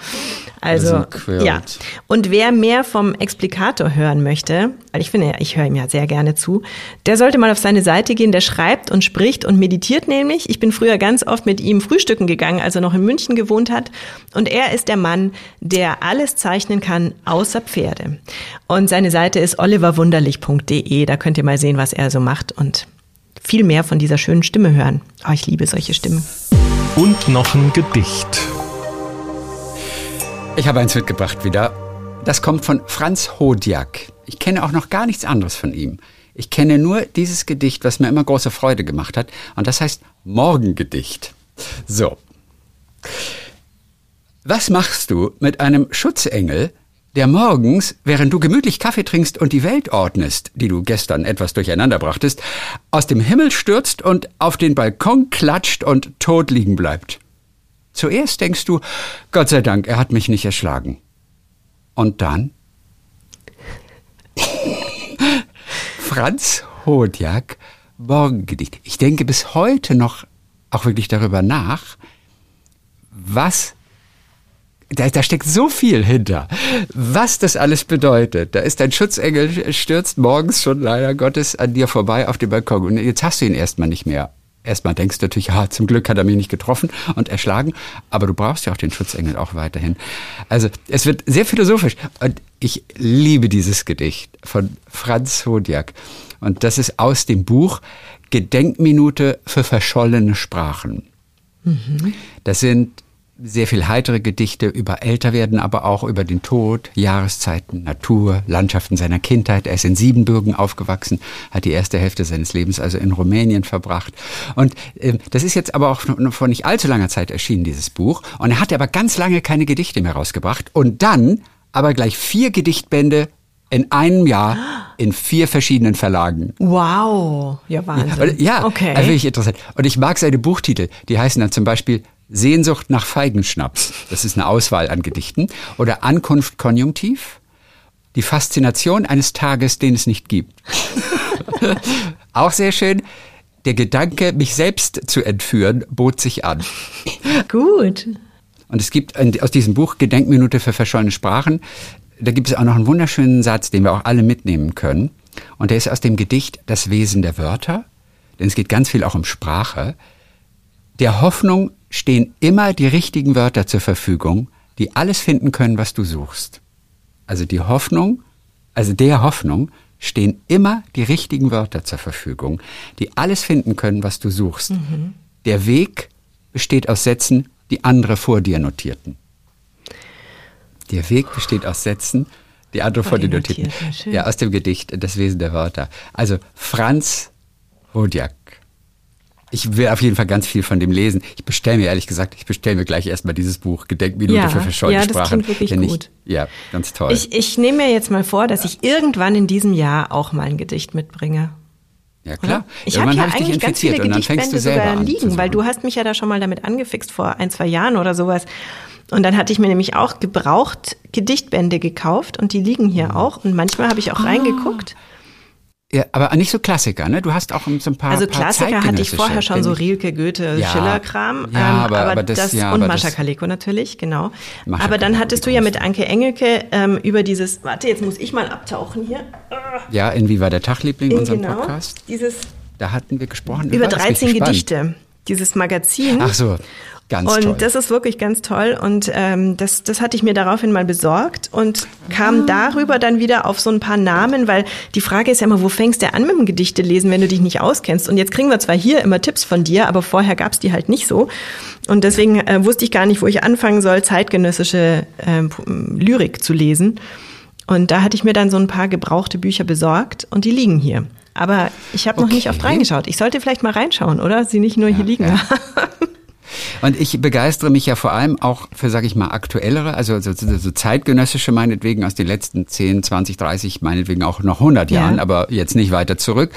Also, Also ja. Und wer mehr vom Explikator hören möchte, weil ich finde, ich höre ihm ja sehr gerne zu, der sollte mal auf seine Seite gehen, der schreibt und spricht und meditiert nämlich. Ich bin früher ganz oft mit ihm frühstücken gegangen, als er noch in München gewohnt hat. Und er ist der Mann, der alles zeichnen kann, außer Pferde. Und seine Seite ist oliverwunderlich.de. Da könnt ihr mal sehen, was er so macht und viel mehr von dieser schönen Stimme hören. Oh, ich liebe solche Stimmen. Und noch ein Gedicht. Ich habe eins mitgebracht wieder. Das kommt von Franz Hodiak. Ich kenne auch noch gar nichts anderes von ihm. Ich kenne nur dieses Gedicht, was mir immer große Freude gemacht hat. Und das heißt Morgengedicht. So. Was machst du mit einem Schutzengel, der morgens, während du gemütlich Kaffee trinkst und die Welt ordnest, die du gestern etwas durcheinander brachtest, aus dem Himmel stürzt und auf den Balkon klatscht und tot liegen bleibt? Zuerst denkst du, Gott sei Dank, er hat mich nicht erschlagen. Und dann? (laughs) Franz Hodiak, Morgengedicht. Ich denke bis heute noch auch wirklich darüber nach, was da, da steckt so viel hinter, was das alles bedeutet. Da ist ein Schutzengel, stürzt morgens schon leider Gottes an dir vorbei auf dem Balkon. Und jetzt hast du ihn erstmal nicht mehr. Erstmal denkst du natürlich, ja, (laughs) zum Glück hat er mich nicht getroffen und erschlagen, aber du brauchst ja auch den Schutzengel auch weiterhin. Also es wird sehr philosophisch und ich liebe dieses Gedicht von Franz Hodiak. Und das ist aus dem Buch Gedenkminute für verschollene Sprachen. Das sind sehr viel heitere Gedichte über Älterwerden, aber auch über den Tod, Jahreszeiten, Natur, Landschaften seiner Kindheit. Er ist in Siebenbürgen aufgewachsen, hat die erste Hälfte seines Lebens also in Rumänien verbracht. Und äh, das ist jetzt aber auch vor nicht allzu langer Zeit erschienen, dieses Buch. Und er hat aber ganz lange keine Gedichte mehr rausgebracht. Und dann aber gleich vier Gedichtbände in einem Jahr in vier verschiedenen Verlagen. Wow. Ja, Wahnsinn. Und, ja, okay. also wirklich interessant. Und ich mag seine Buchtitel. Die heißen dann zum Beispiel Sehnsucht nach Feigenschnaps. Das ist eine Auswahl an Gedichten. Oder Ankunft Konjunktiv. Die Faszination eines Tages, den es nicht gibt. (laughs) Auch sehr schön. Der Gedanke, mich selbst zu entführen, bot sich an. Gut. Und es gibt aus diesem Buch Gedenkminute für verschollene Sprachen, da gibt es auch noch einen wunderschönen Satz, den wir auch alle mitnehmen können. Und der ist aus dem Gedicht Das Wesen der Wörter, denn es geht ganz viel auch um Sprache. Der Hoffnung stehen immer die richtigen Wörter zur Verfügung, die alles finden können, was du suchst. Also die Hoffnung, also der Hoffnung stehen immer die richtigen Wörter zur Verfügung, die alles finden können, was du suchst. Der Weg besteht aus Sätzen, die andere vor dir notierten. Der Weg besteht aus Sätzen, die andere vor dir notierten. Ja, aus dem Gedicht Das Wesen der Wörter. Also Franz Hodiak. Ich will auf jeden Fall ganz viel von dem lesen. Ich bestelle mir, ehrlich gesagt, ich bestelle mir gleich erstmal dieses Buch, Gedenkminute Ja, für verschollte ja, das Sprachen. klingt wirklich ich- gut. Ja, ganz toll. Ich, ich nehme mir jetzt mal vor, dass ich irgendwann in diesem Jahr auch mal ein Gedicht mitbringe. ja, klar. Ich habe ja hab eigentlich ganz infiziert viele und dann fängst du Gedichtbände sogar liegen, weil du hast mich ja da schon mal damit angefixt vor ein, zwei Jahren oder sowas. Und dann hatte ich mir nämlich auch gebraucht Gedichtbände gekauft und die liegen hier Mhm. auch. Und manchmal habe ich Ah. auch reingeguckt. Ja, aber nicht so Klassiker, ne? Du hast auch so ein paar Also paar Klassiker hatte ich vorher schon so ich. Rilke, Goethe, Ja, Schiller-Kram. ja, ähm, aber- aber, aber das- das, ja, und aber Mascha Kaleko natürlich, genau. Mascha aber dann hattest du ja mit Anke Engelke ähm, über dieses, warte, jetzt muss ich mal abtauchen hier. Ja, in Wie war der Tagliebling, In, unserem genau, Podcast? dieses Da hatten wir gesprochen über ich 13 gespannt. Gedichte, dieses Magazin. Ach so, ganz und toll. das ist wirklich ganz toll. Und ähm, das, das hatte ich mir daraufhin mal besorgt und Ah. kam darüber dann wieder auf so ein paar Namen, weil die Frage ist ja immer, wo fängst du an mit dem Gedichte lesen, wenn du dich nicht auskennst? Und jetzt kriegen wir zwar hier immer Tipps von dir, aber vorher gab es die halt nicht so. Und deswegen äh, wusste ich gar nicht, wo ich anfangen soll, zeitgenössische ähm, Lyrik zu lesen. Und da hatte ich mir dann so ein paar gebrauchte Bücher besorgt und die liegen hier. Aber ich habe noch nicht Okay. oft reingeschaut. Ich sollte vielleicht mal reinschauen, oder? Sie nicht nur hier liegen. ja. Und ich begeistere mich ja vor allem auch für, sag ich mal, aktuellere, also so, so, so zeitgenössische meinetwegen aus den letzten 10, 20, 30, meinetwegen auch noch 100 Ja. Jahren, aber jetzt nicht weiter zurück,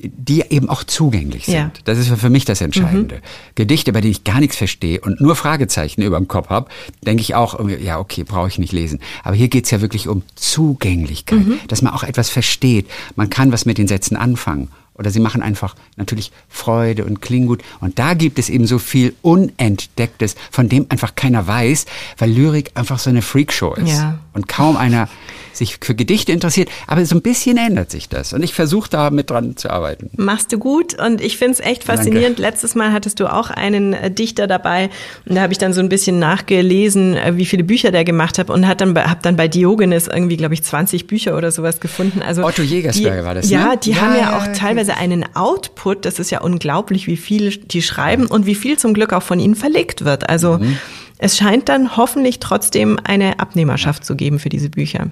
die eben auch zugänglich sind. Ja. Das ist für mich das Entscheidende. Gedichte, bei denen ich gar nichts verstehe und nur Fragezeichen über dem Kopf habe, denke ich auch, irgendwie, ja, okay, brauche ich nicht lesen. Aber hier geht's ja wirklich um Zugänglichkeit, dass man auch etwas versteht. Man kann was mit den Sätzen anfangen. Oder sie machen einfach natürlich Freude und klingen gut. Und da gibt es eben so viel Unentdecktes, von dem einfach keiner weiß, weil Lyrik einfach so eine Freakshow ist. Ja. Und kaum einer sich für Gedichte interessiert. Aber so ein bisschen ändert sich das. Und ich versuche da mit dran zu arbeiten. Machst du gut und ich find's echt faszinierend. Letztes Mal hattest du auch einen äh, Dichter dabei und da habe ich dann so ein bisschen nachgelesen, äh, wie viele Bücher der gemacht hat und hat dann bei, hab dann bei Diogenes irgendwie, glaube ich, 20 Bücher oder sowas gefunden. Also Otto Jägersberger die, war das, Ja, ne? die Ja, haben ja, ja, auch ja, teilweise einen Output. Das ist ja unglaublich, wie viel die schreiben und wie viel zum Glück auch von ihnen verlegt wird. Also Mhm. es scheint dann hoffentlich trotzdem eine Abnehmerschaft zu geben für diese Bücher.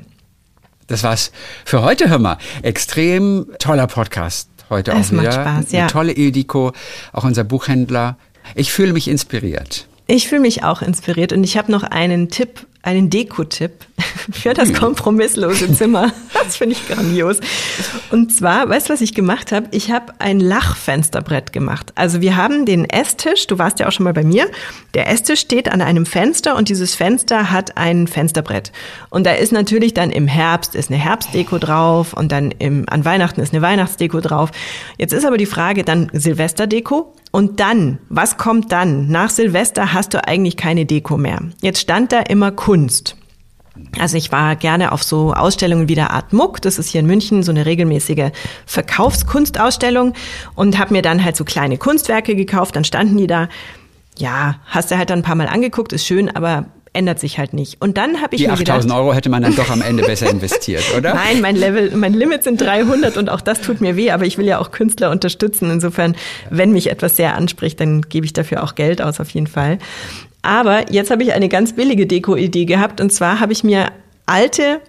Das war's für heute, hör mal. Extrem toller Podcast heute Es auch wieder. macht Spaß, ja. Eine tolle Ildiko, auch unser Buchhändler. Ich fühle mich inspiriert. Ich fühle mich auch inspiriert und ich habe noch einen Tipp, einen Deko-Tipp (laughs) für das kompromisslose (laughs) Zimmer. Das finde ich grandios. Und zwar, weißt du, was ich gemacht habe? Ich habe ein Lachfensterbrett gemacht. Also wir haben den Esstisch, du warst ja auch schon mal bei mir. Der Esstisch steht an einem Fenster und dieses Fenster hat ein Fensterbrett. Und da ist natürlich dann im Herbst ist eine Herbstdeko drauf und dann im, an Weihnachten ist eine Weihnachtsdeko drauf. Jetzt ist aber die Frage dann Silvesterdeko und dann, was kommt dann? Nach Silvester hast du eigentlich keine Deko mehr. Jetzt stand da immer Kunst. Also ich war gerne auf so Ausstellungen wie der Art Muck, das ist hier in München so eine regelmäßige Verkaufskunstausstellung und habe mir dann halt so kleine Kunstwerke gekauft, dann standen die da. Ja, hast du halt dann ein paar Mal angeguckt, ist schön, aber ändert sich halt nicht. Und dann habe ich Die mir gedacht, 8000 Euro hätte man dann doch am Ende besser investiert, (laughs) oder? Nein, mein Level, mein Limit sind 300 und auch das tut mir weh, aber ich will ja auch Künstler unterstützen. Insofern, wenn mich etwas sehr anspricht, dann gebe ich dafür auch Geld aus, auf jeden Fall. Aber jetzt habe ich eine ganz billige Deko-Idee gehabt und zwar habe ich mir alte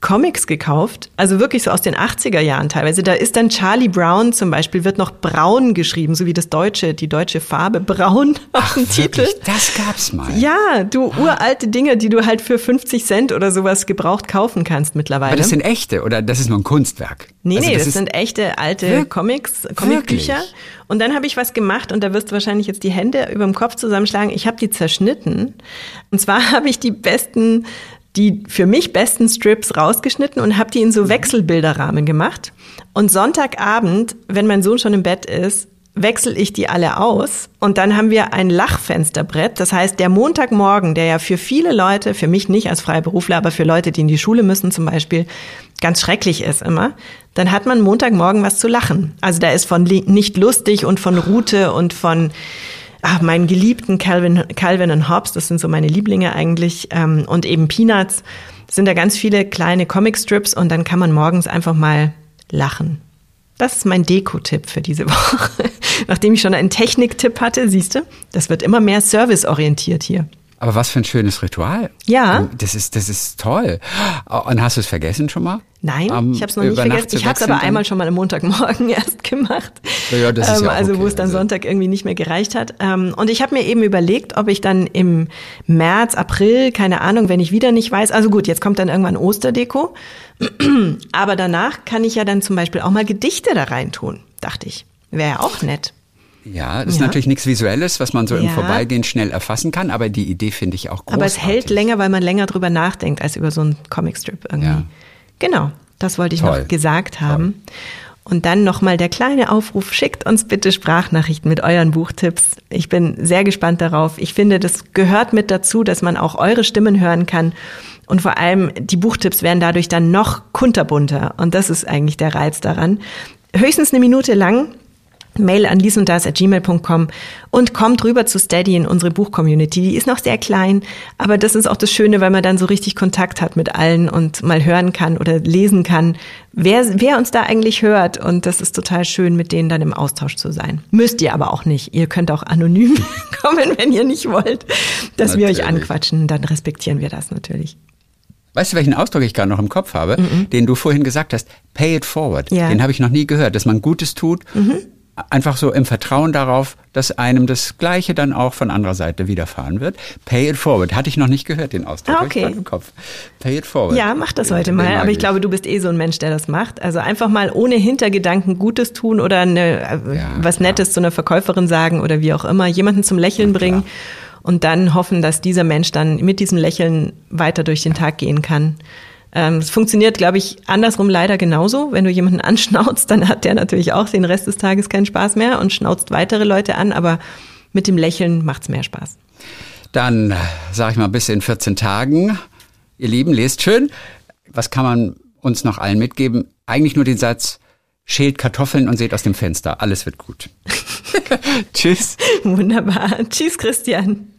Comics gekauft, also wirklich so aus den 80er Jahren teilweise. Da ist dann Charlie Brown zum Beispiel, wird noch braun geschrieben, so wie das deutsche, die deutsche Farbe braun (laughs) auf dem Titel. Das gab's mal. Ja, du uralte Dinge, die du halt für 50 Cent oder sowas gebraucht kaufen kannst mittlerweile. Aber das sind echte oder das ist nur ein Kunstwerk? Nee, Also nee, das, ist- sind echte alte Wirk- Comics, Comicbücher. Und dann habe ich was gemacht und da wirst du wahrscheinlich jetzt die Hände über dem Kopf zusammenschlagen. Ich habe die zerschnitten. Und zwar (laughs) habe ich die besten, die für mich besten Strips rausgeschnitten und habe die in so Wechselbilderrahmen gemacht. Und Sonntagabend, wenn mein Sohn schon im Bett ist, wechsle ich die alle aus und dann haben wir ein Lachfensterbrett. Das heißt, der Montagmorgen, der ja für viele Leute, für mich nicht als Freiberufler, aber für Leute, die in die Schule müssen zum Beispiel, ganz schrecklich ist immer, dann hat man Montagmorgen was zu lachen. Also da ist von nicht lustig und von Route und von ach, meinen geliebten Calvin, Calvin und Hobbes, das sind so meine Lieblinge eigentlich, ähm, und eben Peanuts, sind da ganz viele kleine Comicstrips und dann kann man morgens einfach mal lachen. Das ist mein Deko-Tipp für diese (laughs) Woche. Nachdem ich schon einen Technik-Tipp hatte, siehst du, das wird immer mehr serviceorientiert hier. Aber was für ein schönes Ritual. Ja. Das ist, das ist toll. Und hast du es vergessen schon mal? Nein, Am- ich habe es noch nicht vergessen. Ich habe es aber einmal schon mal am Montagmorgen (laughs) erst gemacht. Ja, ja, das ist ja auch also wo okay, es dann also- Sonntag irgendwie nicht mehr gereicht hat. Ähm, und ich habe mir eben überlegt, ob ich dann im März, April, keine Ahnung, wenn ich wieder nicht weiß. Also gut, jetzt kommt dann irgendwann Osterdeko. (clears throat) aber danach kann ich ja dann zum Beispiel auch mal Gedichte da reintun, dachte ich. Wäre ja auch nett. Ja, das ist Ja. natürlich nichts Visuelles, was man so im Ja. Vorbeigehen schnell erfassen kann, aber die Idee finde ich auch großartig. Aber es hält länger, weil man länger drüber nachdenkt als über so einen Comicstrip irgendwie. Ja. Genau, das wollte ich Toll. noch gesagt haben. Und dann nochmal der kleine Aufruf, schickt uns bitte Sprachnachrichten mit euren Buchtipps. Ich bin sehr gespannt darauf. Ich finde, das gehört mit dazu, dass man auch eure Stimmen hören kann. Und vor allem, die Buchtipps werden dadurch dann noch kunterbunter. Und das ist eigentlich der Reiz daran. Höchstens eine Minute lang Mail an lisunddas.gmail.com und kommt rüber zu Steady in unsere Buchcommunity. Die ist noch sehr klein, aber das ist auch das Schöne, weil man dann so richtig Kontakt hat mit allen und mal hören kann oder lesen kann, wer, wer uns da eigentlich hört. Und das ist total schön, mit denen dann im Austausch zu sein. Müsst ihr aber auch nicht. Ihr könnt auch anonym (laughs) kommen, wenn ihr nicht wollt, dass wir euch Natürlich. anquatschen. Dann respektieren wir das natürlich. Weißt du, welchen Ausdruck ich gerade noch im Kopf habe, den du vorhin gesagt hast? Pay it forward. Ja. Den habe ich noch nie gehört, dass man Gutes tut. Einfach so im Vertrauen darauf, dass einem das Gleiche dann auch von anderer Seite widerfahren wird. Pay it forward. Hatte ich noch nicht gehört, den Ausdruck. Ah, okay. im Kopf. Pay it forward. Ja, mach das heute Den mal. Aber ich glaube, du bist eh so ein Mensch, der das macht. Also einfach mal ohne Hintergedanken Gutes tun oder eine, äh, Ja, was klar. Nettes zu einer Verkäuferin sagen oder wie auch immer, jemanden zum Lächeln bringen und dann hoffen, dass dieser Mensch dann mit diesem Lächeln weiter durch den Tag gehen kann. Ähm, Es funktioniert, glaube ich, andersrum leider genauso. Wenn du jemanden (laughs) anschnauzt, dann hat der natürlich auch den Rest des Tages keinen Spaß mehr und schnauzt weitere Leute an, aber mit dem Lächeln macht's mehr Spaß. Dann sage ich mal bis in 14 Tagen. Ihr Lieben, lest schön. Was kann man uns noch allen mitgeben? Eigentlich nur den Satz, schält Kartoffeln und seht aus dem Fenster. Alles wird gut. (laughs) Tschüss. Wunderbar. Tschüss, Christian.